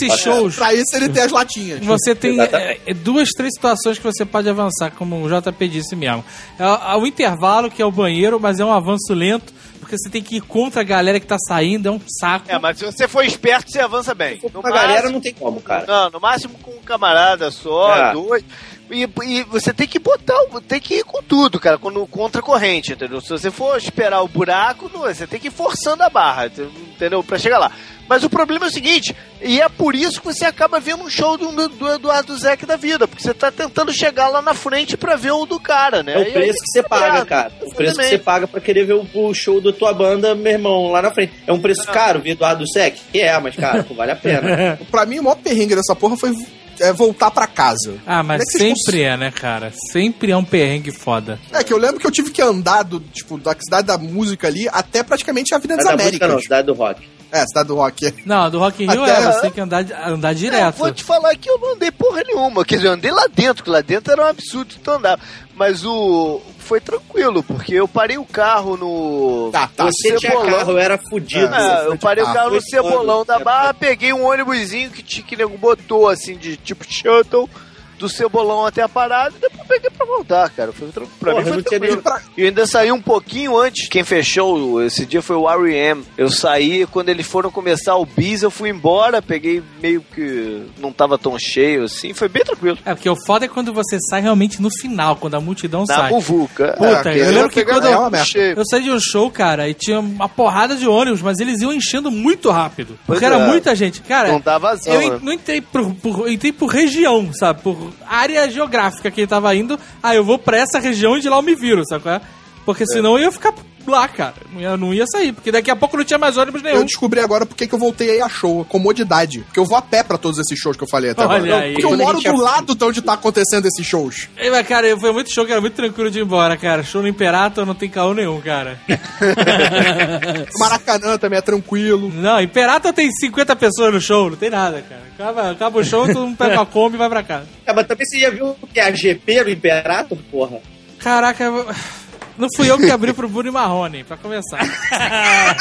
faço shows, Pra isso ele tem as latinhas. Você tem Exatamente. é, é, duas, três situações que você pode avançar, como o JP disse mesmo. É, é o intervalo, que é o banheiro, mas é um avanço lento, porque você tem que ir contra a galera que tá saindo, é um saco. É, mas se você for esperto, você avança bem. No A galera máximo- não tem como, cara. Não, no máximo com um camarada só, É. dois. E, e você tem que botar, tem que ir com tudo, cara, quando, contra a corrente, entendeu? Se você for esperar o buraco, não, você tem que ir forçando a barra, entendeu? Pra chegar lá. Mas o problema é o seguinte, e é por isso que você acaba vendo um show do, do, do Eduardo Zeck da vida, porque você tá tentando chegar lá na frente pra ver o do cara, né? É o aí preço que você paga, merda. cara. O preço que você paga pra querer ver o, o show da tua banda, meu irmão, lá na frente. É um preço caro, ver Eduardo? Que é, mas, cara, pô, vale a pena. Pra mim, o maior perrengue dessa porra foi é, voltar pra casa. Ah, mas é sempre é, né, cara? Sempre é um perrengue foda. É que eu lembro que eu tive que andar do, tipo, da cidade da música ali até praticamente a Avenida das da música Américas. não, cidade do rock. É, cidade do rock. Não, do Rock in Rio Até- é, você tem que andar, andar Eu direto. vou te falar que eu não andei porra nenhuma. Quer dizer, eu andei lá dentro, que lá dentro era um absurdo tu andar. Mas o. Foi tranquilo, porque eu parei o carro no. Tá, tá. no Você tinha Cebolão. carro, eu era fudido. É, eu parei o carro. carro no Cebolão da Barra, peguei um ônibusinho que, tinha- que nego botou assim, de tipo shuttle, do Cebolão até a parada, e depois peguei pra voltar, cara. Foi tranquilo. Pra Porra, mim eu foi não tinha tranquilo. nem- E ainda saí um pouquinho antes. Quem fechou esse dia foi o R.E.M. Eu saí, quando eles foram começar o bis, eu fui embora, peguei meio que não tava tão cheio assim, foi bem tranquilo. É, porque o foda é quando você sai realmente no final, quando a multidão Na sai. muvuca. Puta, eu lembro que quando é eu- cheio. Eu saí de um show, cara, e tinha uma porrada de ônibus, mas eles iam enchendo muito rápido. Porque Pois era é. muita gente. Cara, Não dá vazão, eu né? não entrei por, por- eu entrei por região, sabe? Por área geográfica que ele tava indo. Ah, eu vou pra essa região e de lá eu me viro, sabe? Qual é? Porque senão eu ia ficar lá, cara. Não ia, não ia sair, porque daqui a pouco não tinha mais ônibus nenhum. Eu descobri agora porque que eu voltei aí a show. Comodidade. Porque eu vou a pé pra todos esses shows que eu falei até Olha agora. aí. Porque eu moro do é- lado de onde tá acontecendo esses shows. Ei, mas, cara, foi muito show, que era muito tranquilo de ir embora, cara. Show no Imperator não tem caô nenhum, cara. Maracanã também é tranquilo. não, Imperator tem 50 pessoas no show, não tem nada, cara. Acaba, acaba o show, todo mundo pega uma Kombi e vai pra casa. É, mas também você já viu o que é a GP do Imperator, porra? Caraca, eu- não fui eu que abri pro Bruno Marrone, pra começar.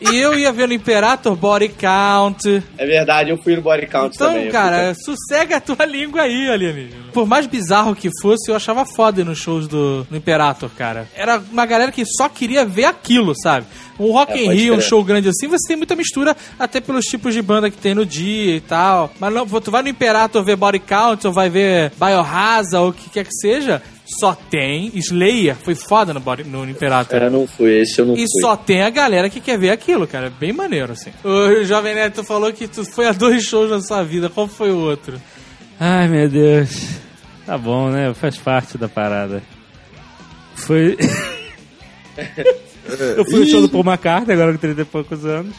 e eu ia ver no Imperator Body Count. É verdade, eu fui no Body Count Então, também. eu cara, sossega a tua língua aí, alienígena. Por mais bizarro que fosse, eu achava foda ir nos shows do, do Imperator, cara. Era uma galera que só queria ver aquilo, sabe? Um Rock É, in Rio, um show grande assim, você tem muita mistura, até pelos tipos de banda que tem no dia e tal. Mas não, tu vai no Imperator ver Body Count, ou vai ver Biohazard, ou o que quer que seja, só tem Slayer. Foi foda no, Body, no Imperator. Eu não fui, esse eu não E fui. só tem a galera que quer ver aquilo, cara. É bem maneiro, assim. O Jovem Neto tu falou que tu foi a dois shows na sua vida. Qual foi o outro? Ai, meu Deus. Tá bom, né? Faz parte da parada. Foi. eu fui no show do Paul McCartney, agora com 30 e poucos anos.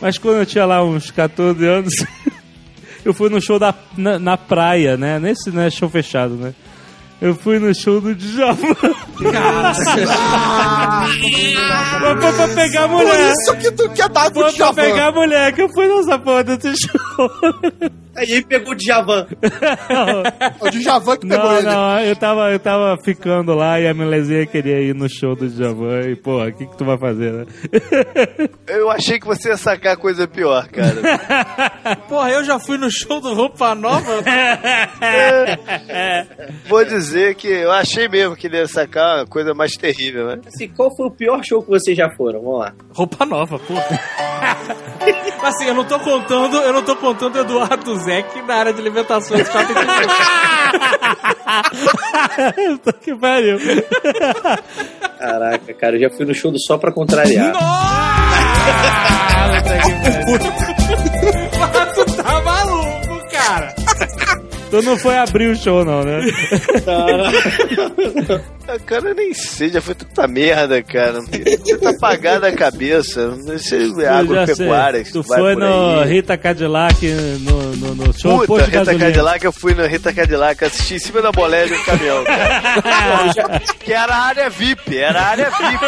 Mas quando eu tinha lá uns 14 anos, eu fui no show da, na, na praia, né? Nesse né, show fechado, né? Eu fui no show do Djavan. Mas foi pra pegar a Por mulher. isso que tu quer dar pro Foi pra pegar a mulher que eu fui nessa porra desse show. Aí ele pegou o Djavan. O Djavan que pegou Não, ele. não, eu tava, eu tava ficando lá e a Melezinha queria ir no show do Djavan e, porra, o que que tu vai fazer, né? Eu achei que você ia sacar coisa pior, cara. Porra, eu já fui no show do Roupa Nova. Vou dizer que eu achei mesmo que ele ia sacar uma coisa mais terrível, né? Assim, qual foi o pior show que vocês já foram? Vamos lá. Roupa Nova, porra. assim, eu não tô contando, eu não tô contando Eduardo Zeck na área de. Puta que pariu. Caraca, cara, eu já fui no show do Só Pra Contrariar. Mas tu tá maluco, cara. Tu não foi abrir o show, não, né? Ah, Cara, eu nem sei, já foi tanta merda, cara. Você tá apagado a cabeça. Não sei, Eu já agropecuária. Tu vai foi no aí. Rita Cadillac, no, no, no show Puta, posto Rita gasolina. Cadillac, eu fui no Rita Cadillac, assisti em cima da boleia de um caminhão, cara. que era a área VIP, era a área VIP.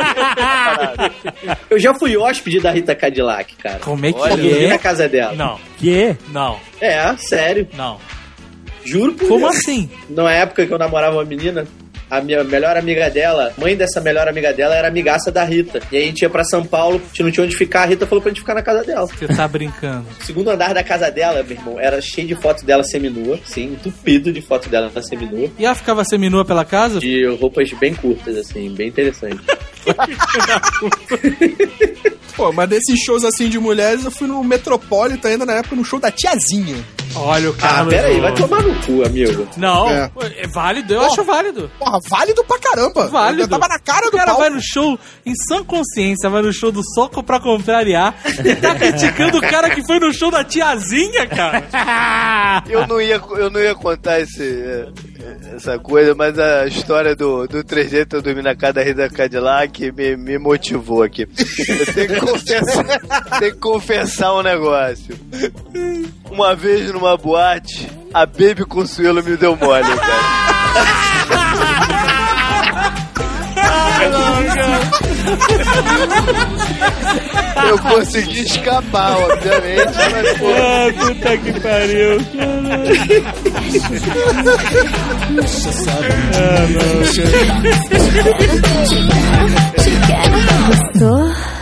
Eu já fui hóspede da Rita Cadillac, cara. Como é que Olha, Dormi na é? casa dela. Não, Que? não, É, sério. não. Juro por Como Deus. assim? Na época que eu namorava uma menina, a minha melhor amiga dela, mãe dessa melhor amiga dela, era amigaça da Rita. E aí a gente ia pra São Paulo, a gente não tinha onde ficar, a Rita falou pra gente ficar na casa dela. Você tá brincando. O segundo andar da casa dela, meu irmão, era cheio de fotos dela seminua, sim, entupido de fotos dela seminua. E ela ficava seminua pela casa? De roupas bem curtas, assim, bem interessante. Pô, mas desses shows assim de mulheres, eu fui no Metropolitan ainda na época no show da tiazinha. Olha o cara. Ah, no pera aí, vai tomar no cu, amigo. Não, É. é, válido, eu Porra. acho válido. Porra, válido pra caramba. Válido. Eu tava na cara O do cara palco. vai no show em sã consciência, vai no show do Soco pra contrariar e tá criticando o cara que foi no show da tiazinha, cara. Eu não ia, eu não ia contar esse, essa coisa, mas a história do, do 3D eu dormir na casa da Rita Cadillac me, me motivou aqui. Eu tenho que confessar, tenho que confessar um negócio. Uma vez numa boate, a Baby Consuelo me deu mole, cara. Eu consegui escapar, obviamente, mas pô, Ah, puta que pariu. Vamos lá,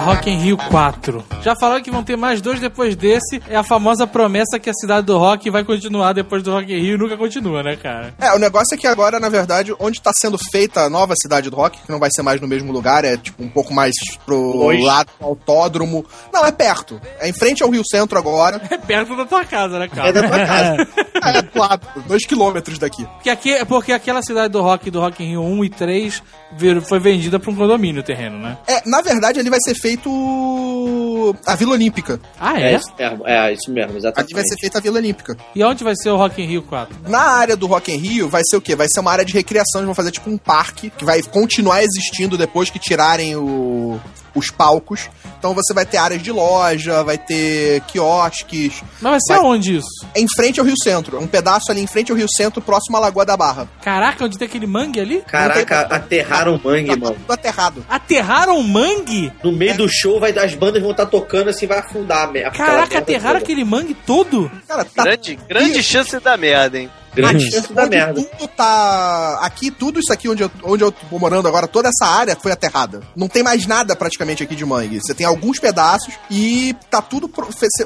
Rock in Rio 4. Já falaram que vão ter mais dois depois desse. É a famosa promessa que a cidade do rock vai continuar depois do Rock in Rio e nunca continua, né, cara? É, o negócio é que agora, na verdade, onde tá sendo feita a nova cidade do rock, que não vai ser mais no mesmo lugar, é tipo um pouco mais pro lado do autódromo. Não, é perto. É em frente ao Rio Centro agora. É perto da tua casa, né, cara? É da tua casa. é lado, dois quilômetros daqui. Porque, aqui, porque aquela cidade do rock, do Rock in Rio 1 e 3, vir- foi vendida pra um condomínio o terreno, né? É, na verdade, ali vai ser feito a Vila Olímpica. Ah, É é? isso mesmo, é isso mesmo, exatamente. Ali vai ser feita a Vila Olímpica. E onde vai ser o Rock in Rio 4? Na área do Rock in Rio vai ser o quê? Vai ser uma área de recreação, eles vão fazer tipo um parque que vai continuar existindo depois que tirarem o- os palcos. Então você vai ter áreas de loja, vai ter quiosques. Mas vai ser Vai- aonde isso? Em frente ao Rio Centro, um pedaço ali em frente ao Rio Centro, próximo à Lagoa da Barra. Caraca, onde tem aquele mangue ali? Caraca, aterraram o mangue, Tá mano. tudo aterrado. Aterraram o mangue? No meio do show, vai, as bandas vão estar tocando assim, vai afundar a merda. Caraca, aterraram aquele mangue todo? Cara, tá grande, grande chance da merda, hein? Grande chance da merda. tudo tá. Aqui, tudo isso aqui onde eu, onde eu tô morando agora, toda essa área foi aterrada. Não tem mais nada praticamente aqui de mangue. Você tem alguns pedaços e tá tudo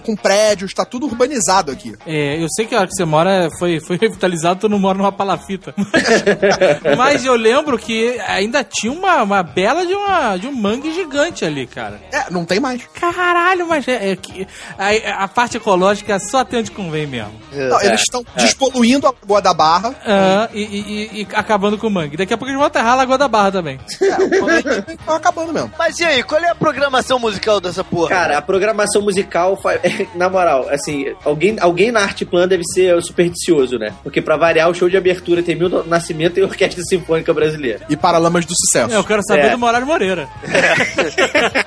com prédios, tá tudo urbanizado aqui. É, eu sei que a hora que você mora foi, foi revitalizado, tu não mora numa palafita. Mas, mas eu lembro que ainda tinha uma, uma bela de, uma, de um mangue gigante ali, cara. É, não tem mais. Caralho, mas é, é que a, a parte ecológica só tem onde convém mesmo. Não, eles estão despoluindo a Lagoa da Barra. Ah, e, e- e- e acabando com o Mangue. Daqui a pouco eles vão aterrar a Lagoa da Barra também. É, estão acabando mesmo. Mas e aí, qual é a programação musical dessa porra? Cara, a programação musical, fa- na moral, assim, alguém, alguém na Arte Plan deve ser supersticioso, né? Porque pra variar, o show de abertura tem Milton Nascimento e Orquestra Sinfônica Brasileira. E Paralamas do Sucesso. É, eu quero saber É. do Moraes Moreira.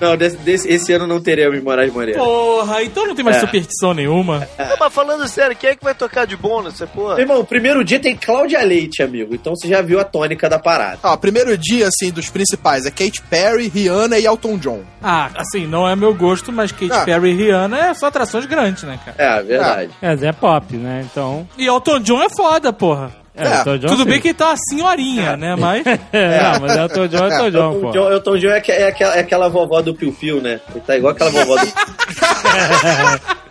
Não, desse, desse- esse ano não teremos Moraes Moreira. Porra, então não tem mais É. superstição nenhuma. Não, mas falando sério, quem é que vai tocar de bom nessa porra? Meu irmão, o primeiro dia tem Cláudia Leite, amigo. Então você já viu a tônica da parada. Ó, primeiro dia, assim, dos principais é Katy Perry, Rihanna e Elton John. Ah, assim, não é meu gosto, mas Katy Ah. Perry e Rihanna é só atrações grandes, né, cara? É, verdade. É, é pop, né? Então. E Elton John é foda, porra. É, É, John, Tudo sim. bem que ele tá uma senhorinha, né? Mas. É, não, mas Elton John é Elton John, O pô. John, Elton John é, que- é aquela, é aquela vovó do Piu Piu, né? Ele tá igual aquela vovó do.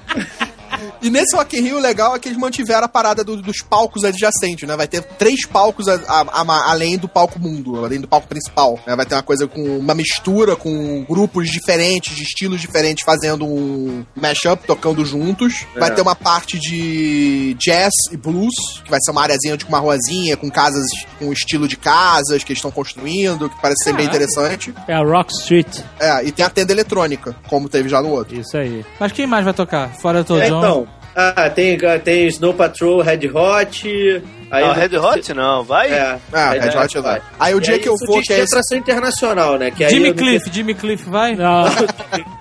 E nesse Rock in Rio, o legal é que eles mantiveram a parada do- dos palcos adjacentes, né? Vai ter três palcos a- a- a- além do palco mundo, além do palco principal. né? Vai ter uma coisa com uma mistura com grupos diferentes, de estilos diferentes, fazendo um mashup, tocando juntos. Vai É. ter uma parte de jazz e blues, que vai ser uma areazinha de uma ruazinha, com casas, com estilo de casas que eles estão construindo, que parece ser bem Caraca. interessante. É a Rock Street. É, e tem a tenda eletrônica, como teve já no outro. Isso aí. Mas quem mais vai tocar? Fora Elton É, John? então, ah, tem, tem Snow Patrol, Red Hot. Aí Não, Red Hot não, vai? É, Ah, Red Hot vai. Aí o E dia que eu for, que é é atração internacional, né? Que aí Jimmy Cliff, Jimmy Cliff vai? Não.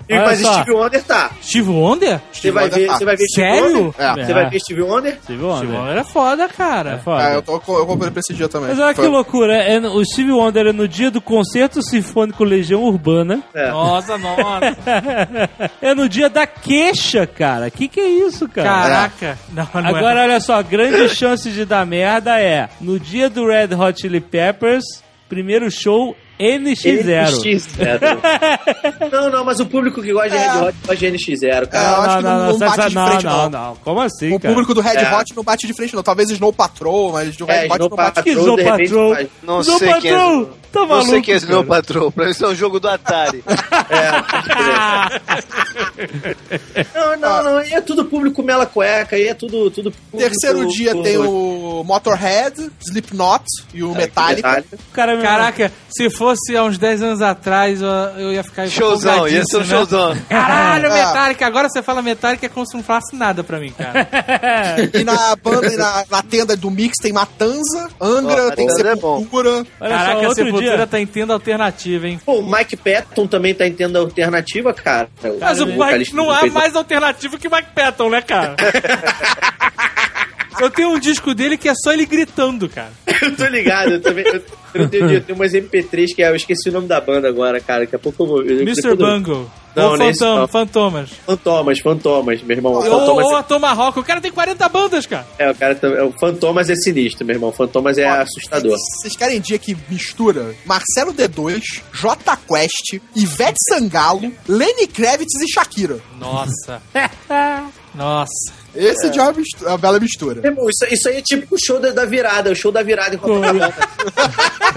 Olha Mas só. Steve Wonder tá. Steve Wonder? Você vai, Wonder ver, tá. você vai ver Steve Sério? Wonder? É. Você vai ver Steve Wonder? Steve Steve Wonder. Wonder é foda, É cara. foda. É, eu, tô, eu comprei pra esse dia também. Mas olha que Foi- loucura, é, o Steve Wonder é no dia do concerto sinfônico Legião Urbana. É. Nossa, nossa. é no dia da queixa, cara. Que que é isso, cara? Caraca. Não, não Agora, é. olha só, grande chance de dar merda é no dia do Red Hot Chili Peppers, primeiro show NX0. NX0. não, não, mas o público que gosta de É. Red Hot gosta de NX0, É, cara. eu acho que não- não sai- bate de não, frente, não, não. não. Como assim, O cara? público do Red É. Hot não bate de frente, não. Talvez Snow Patrol, mas do Red É, Hot Snow não bate Que Patrol, Snow de repente, Patrol? faz. Não Snow sei quem é. Patrol! Tá Não maluco, sei quem é Snow cara. Patrol, pra isso é um jogo do Atari. Não, não, não. Aí é tudo público mela cueca, aí é tudo. tudo público, Terceiro dia tem o Motorhead, Slipknot e o Metallica. O cara me- Caraca, se fosse há uns 10 anos atrás, eu, ia ficar Showzão, ia ser um né? showzão. Caralho, É. Metallica. Agora você fala Metallica é como se não falasse nada pra mim, cara. E na banda e na, na tenda do Mix tem Matanza, Angra, Ó, tem é. Sepultura. Olha Caraca, só, a Sepultura dia... tá em tenda alternativa, hein? Pô, o Mike Patton também tá em tenda alternativa, cara. Mas o Mike não há mais alternativo que Mike Patton, né, cara? Eu tenho um disco dele que é só ele gritando, cara. Eu tô ligado, eu também. Eu, eu tenho, eu tenho umas MP3 que é, eu esqueci o nome da banda agora, cara. Daqui a pouco eu vou. eu- Mr. Bungle. Não, ou isso, Fantom- não. Fantomas. Fantomas, Fantomas, meu irmão. Ou, Fantomas ou a Tomahawk. O cara tem 40 bandas, cara. é, o cara tá- é, o Fantomas é sinistro, meu irmão. Fantomas é assustador. Vocês querem dia que mistura Marcelo D2, J Quest, Ivete Sangalo, Lenny Kravitz e Shakira. Nossa. Nossa. Esse é uma, mistura, uma bela mistura. Isso, isso aí é tipo o show da, da virada, o show da virada em Copacabana.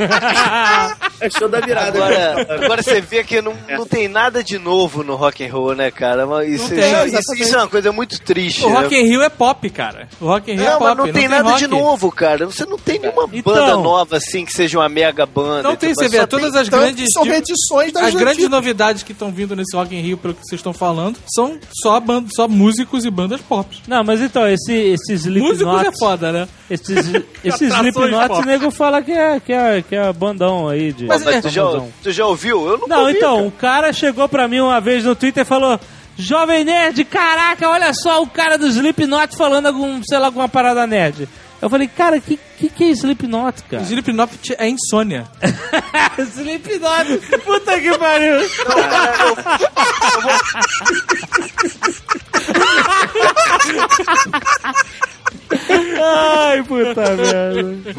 é show da virada. Agora, agora você vê que não, não tem nada de novo no rock and roll, né, cara? Mas Isso, tem, isso- isso é uma coisa muito triste. O né? Rock in Rio é pop, cara. O Rock in Rio é Não, pop. mas não tem nada rock. de novo, cara. Você não tem nenhuma Então. banda nova assim que seja uma mega banda. Não tem, Tipo, você vê, todas as Tanto grandes... são reedições das As grandes antigas. novidades que estão vindo nesse Rock in Rio, pelo que vocês estão falando, são só, band só músicos e bandas pop. Não, mas então, esse, esses Músicos é Slipknot... foda, né? Esses, Atrações Slipknot, o nego fala que é, que, é, que é bandão aí de... Mas Mas é, tu, já, tu já ouviu? Eu nunca Não, ouvi, então, cara. o cara chegou pra mim uma vez no Twitter e falou: Jovem Nerd, caraca, olha só o cara do Slipknot falando algum, sei lá, alguma parada nerd. Eu falei, cara, que que, que é Slipknot, cara? Slipknot é insônia. Slipknot, puta que pariu. Ai, puta merda.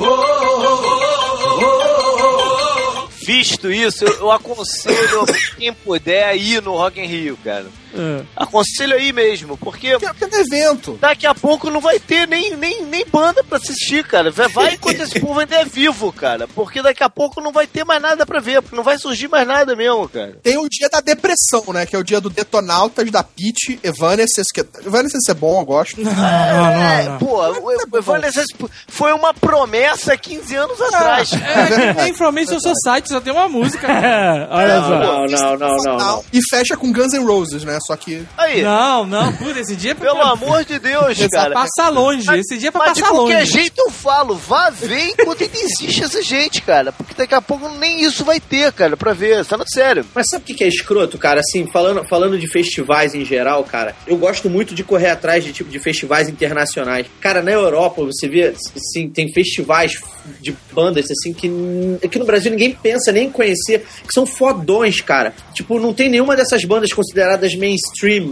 Visto isso, eu, eu aconselho quem puder ir no Rock in Rio, cara. Ah. Aconselho aí mesmo, porque Porque porque é evento. daqui a pouco não vai ter nem, nem, nem banda pra assistir, cara. Vai- enquanto esse povo ainda é vivo, cara. Porque daqui a pouco não vai ter mais nada pra ver, porque não vai surgir mais nada mesmo, cara. Tem o dia da depressão, né? Que é o dia do Detonautas, da Peach, Evanescence. Que... Evanescence é bom, eu gosto. Não, não, É, não. pô, o, o Evanescence foi uma promessa 15 anos atrás. É, tem Information Society, só tem uma música. É, olha só. Não, não, não, não, não. E fecha com Guns N' Roses, né? Só que. Aí, Não, não, puta, esse dia é pra, pelo amor de Deus, pra cara. passar longe. Esse dia é pra Mas de passar qualquer longe. jeito eu falo, vá ver enquanto ainda existe essa gente, cara. Porque daqui a pouco nem isso vai ter, cara, pra ver. Tá no sério. Mas sabe o que é escroto, cara? Assim, falando, falando de festivais em geral, cara, eu gosto muito de correr atrás de tipo de festivais internacionais. Cara, na Europa, você vê, assim, tem festivais de bandas, assim, que aqui no Brasil ninguém pensa nem em conhecer, que são fodões, cara. Tipo, não tem nenhuma dessas bandas consideradas mainstream,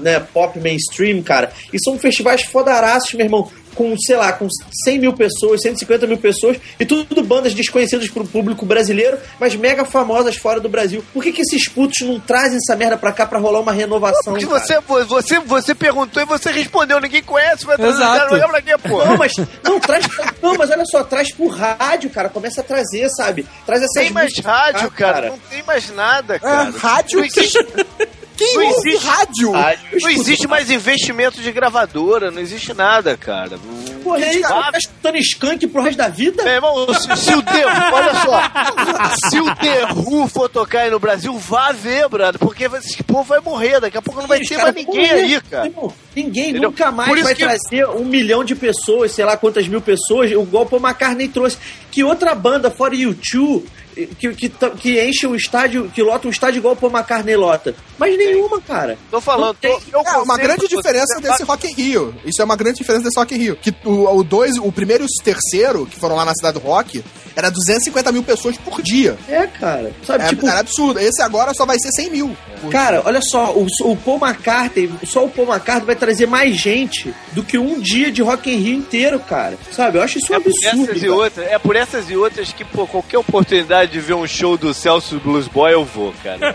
né? Pop mainstream, cara. E são festivais fodaraços, meu irmão. Com, sei lá, com 100 mil pessoas, 150 mil pessoas, e tudo bandas desconhecidas pro público brasileiro, mas mega famosas fora do Brasil. Por que, que esses putos não trazem essa merda pra cá pra rolar uma renovação? Porque cara? você, você, você perguntou e você respondeu. Ninguém conhece, vai trazer Exato. cara, pra quê, pô? Não, mas não traz. Não, mas olha só, traz pro rádio, cara. Começa a trazer, sabe? Traz essas Tem mais rádio, cá, cara. Não tem mais nada, cara. É, rádio? Existe, Quem Não ouve existe- rádio? Rádio. não existe mais investimento de gravadora, não existe nada, cara. Porra, aí, cara, tá escutando skunk pro resto da vida? Meu irmão, se, se o The olha só, se o The Who for tocar aí no Brasil, vá ver, brother, porque esse povo vai morrer, daqui a pouco não vai ter mais ninguém morrer. aí, cara. Irmão, Ninguém Entendeu? nunca mais vai que- trazer um milhão de pessoas, sei lá quantas mil pessoas, o Paul McCartney trouxe. Que outra banda, fora U2, que, que, que enche o estádio, que lota o estádio igual o Paul McCartney lota? Mas nenhuma, cara. Tô falando, tô, É, uma grande diferença desse Rock in Rio. Isso é uma grande diferença desse Rock in Rio. Que o, o, dois, o primeiro e o terceiro, que foram lá na cidade do Rock, era 250 mil pessoas por dia. É, cara. Sabe, É, tipo, era absurdo. Esse agora só vai ser 100 mil. por Cara, olha só, o, o Paul McCartney, só o Paul McCartney vai trazer mais gente do que um dia de Rock in Rio inteiro, cara. Sabe? Eu acho isso um É por absurdo. essas e outras, é por essas e outras que, pô, qualquer oportunidade de ver um show do Celso Blues Boy, eu vou, cara.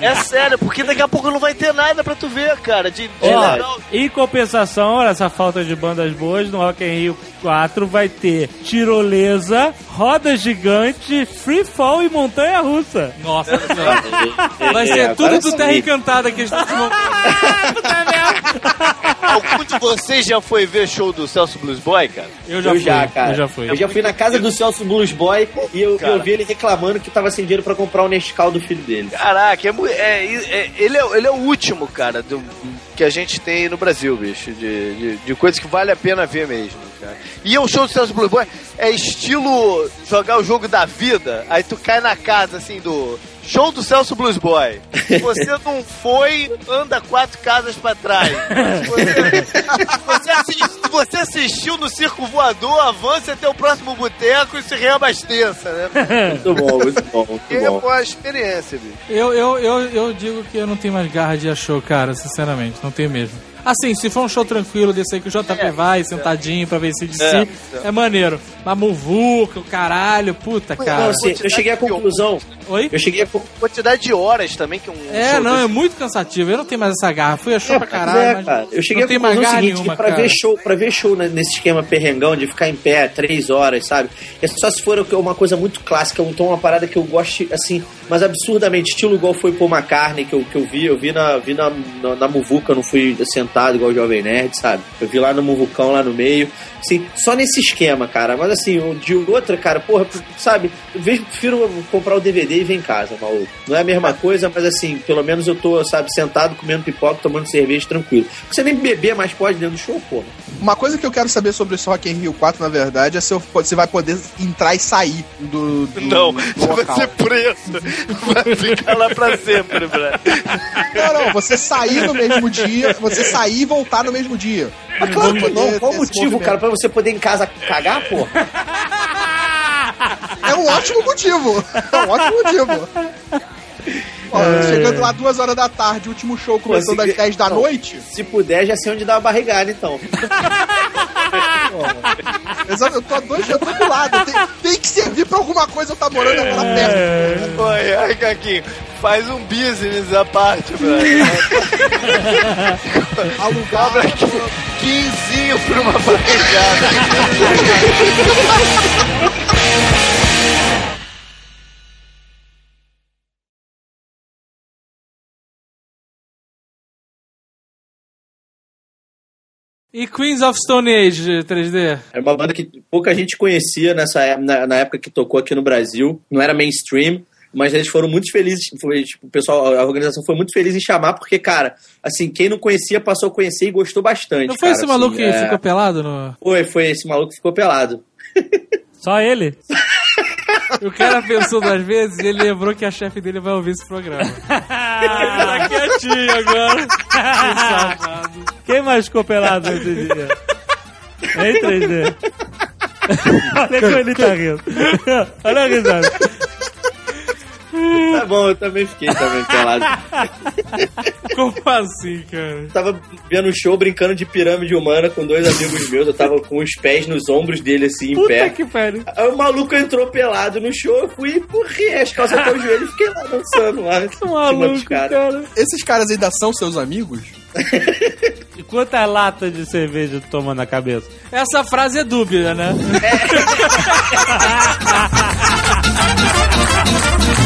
é sério, porque daqui a pouco não vai ter nada pra tu ver, cara. De, de Ó, legal. em compensação, olha essa falta de bandas boas, no Rock in Rio 4 vai ter tirolesa, roda gigante, free fall e montanha russa. Nossa senhora. Vai ser É, tudo do. Terra Encantada que eles estão Algum de vocês já foi ver show do Celso Blues Boy, cara? Eu já eu fui, já, cara. eu já fui. Eu já fui na casa do Celso Blues Boy e eu, eu vi ele reclamando que tava sem dinheiro pra comprar o Nescau do filho dele. Caraca, é, é- é- ele, é, ele é o último, cara, do- que a gente tem no Brasil, bicho, de, de, de coisas que vale a pena ver mesmo, cara. E o show do Celso Blues Boy é estilo jogar o jogo da vida, aí tu cai na casa, assim, do show do Celso Blues Boy. Se você não foi, anda quatro casas pra trás. Se você, você você assistiu no Circo Voador, avance até o próximo boteco e se reabasteça, né? Muito bom, muito bom, muito é bom. uma experiência, bicho. Eu, eu, eu, eu digo que eu não tenho mais garra de a show, cara, sinceramente, não tenho mesmo. Assim, se for um show tranquilo desse aí que o JP vai, sentadinho pra ver se de si, É, é, maneiro. Mas muvuca, o caralho, puta, Não, cara. assim, eu cheguei à conclusão. Oi? Eu cheguei à quantidade de horas também que um É, show não, é desse- muito cansativo. Eu não tenho mais essa garra. Fui a show É, pra caralho, é, mas cara. Eu cheguei não tem mais conclusão garra seguinte, nenhuma, que pra cara. ver show, para ver show nesse esquema perrengão de ficar em pé três horas, sabe? É só se for uma coisa muito clássica, então uma parada que eu gosto assim, mas absurdamente, estilo igual foi Paul McCartney que eu, que eu vi, eu vi na vi na, na, na Muvuca, não fui sentado igual o Jovem Nerd, sabe? Eu vi lá no Muvucão lá no meio, assim, só nesse esquema, cara. Mas assim, o de outra, cara, porra, sabe? Eu vejo- prefiro comprar o DVD e ver em casa, maluco. Não é a mesma coisa, mas assim, pelo menos eu tô, sabe, sentado comendo pipoca, tomando cerveja tranquilo. Você nem beber mais pode dentro do show, porra. Uma coisa que eu quero saber sobre esse Rock in Rio 4, na verdade, é se você vai poder entrar e sair do, do, Não, do você vai ser preso. Vai ficar lá pra sempre, Brad. Não, não, você sair no mesmo dia, você sair e voltar no mesmo dia. Mas claro que não. Qual o motivo, movimento. cara, pra você poder em casa cagar, porra? É um ótimo motivo. É um ótimo motivo. Ó, chegando lá duas horas da tarde, último show começando se- às 10 da não. noite. Se puder, já sei onde dar uma barrigada, então. Exato, eu tô a dois eu tô do lado. Tem, tem que servir pra alguma coisa eu tá morando agora perto. Oi, ai, Caquinho. Faz um business à parte, velho. Cobra aqui 15 por uma barrigada. E Queens of Stone Age 3D? É uma banda que pouca gente conhecia nessa, é- na, na época que tocou aqui no Brasil. Não era mainstream, mas eles foram muito felizes. Foi, tipo, o pessoal, a organização foi muito feliz em chamar, porque, cara, assim, quem não conhecia passou a conhecer e gostou bastante. Não foi cara, esse maluco assim, que é. ficou pelado no. Foi, foi esse maluco que ficou pelado. Só ele? O cara pensou duas vezes e ele lembrou que a chefe dele vai ouvir esse programa. tá quietinho agora. Que safado. Quem mais ficou pelado nesse dia? Em 3D. Olha como ele tá rindo. Olha a risada. Tá bom, eu também fiquei também pelado. Como assim, cara? tava vendo um show brincando de pirâmide humana com dois amigos meus. Eu tava com os pés nos ombros dele, assim, em Puta pé. que pariu. Aí o maluco entrou pelado no show, eu fui e empurrei as calças até o joelho e fiquei lá dançando lá. em Maluco, caras. cara. Esses caras ainda são seus amigos? E quantas latas de cerveja tu toma na cabeça? Essa frase é dúbia, né?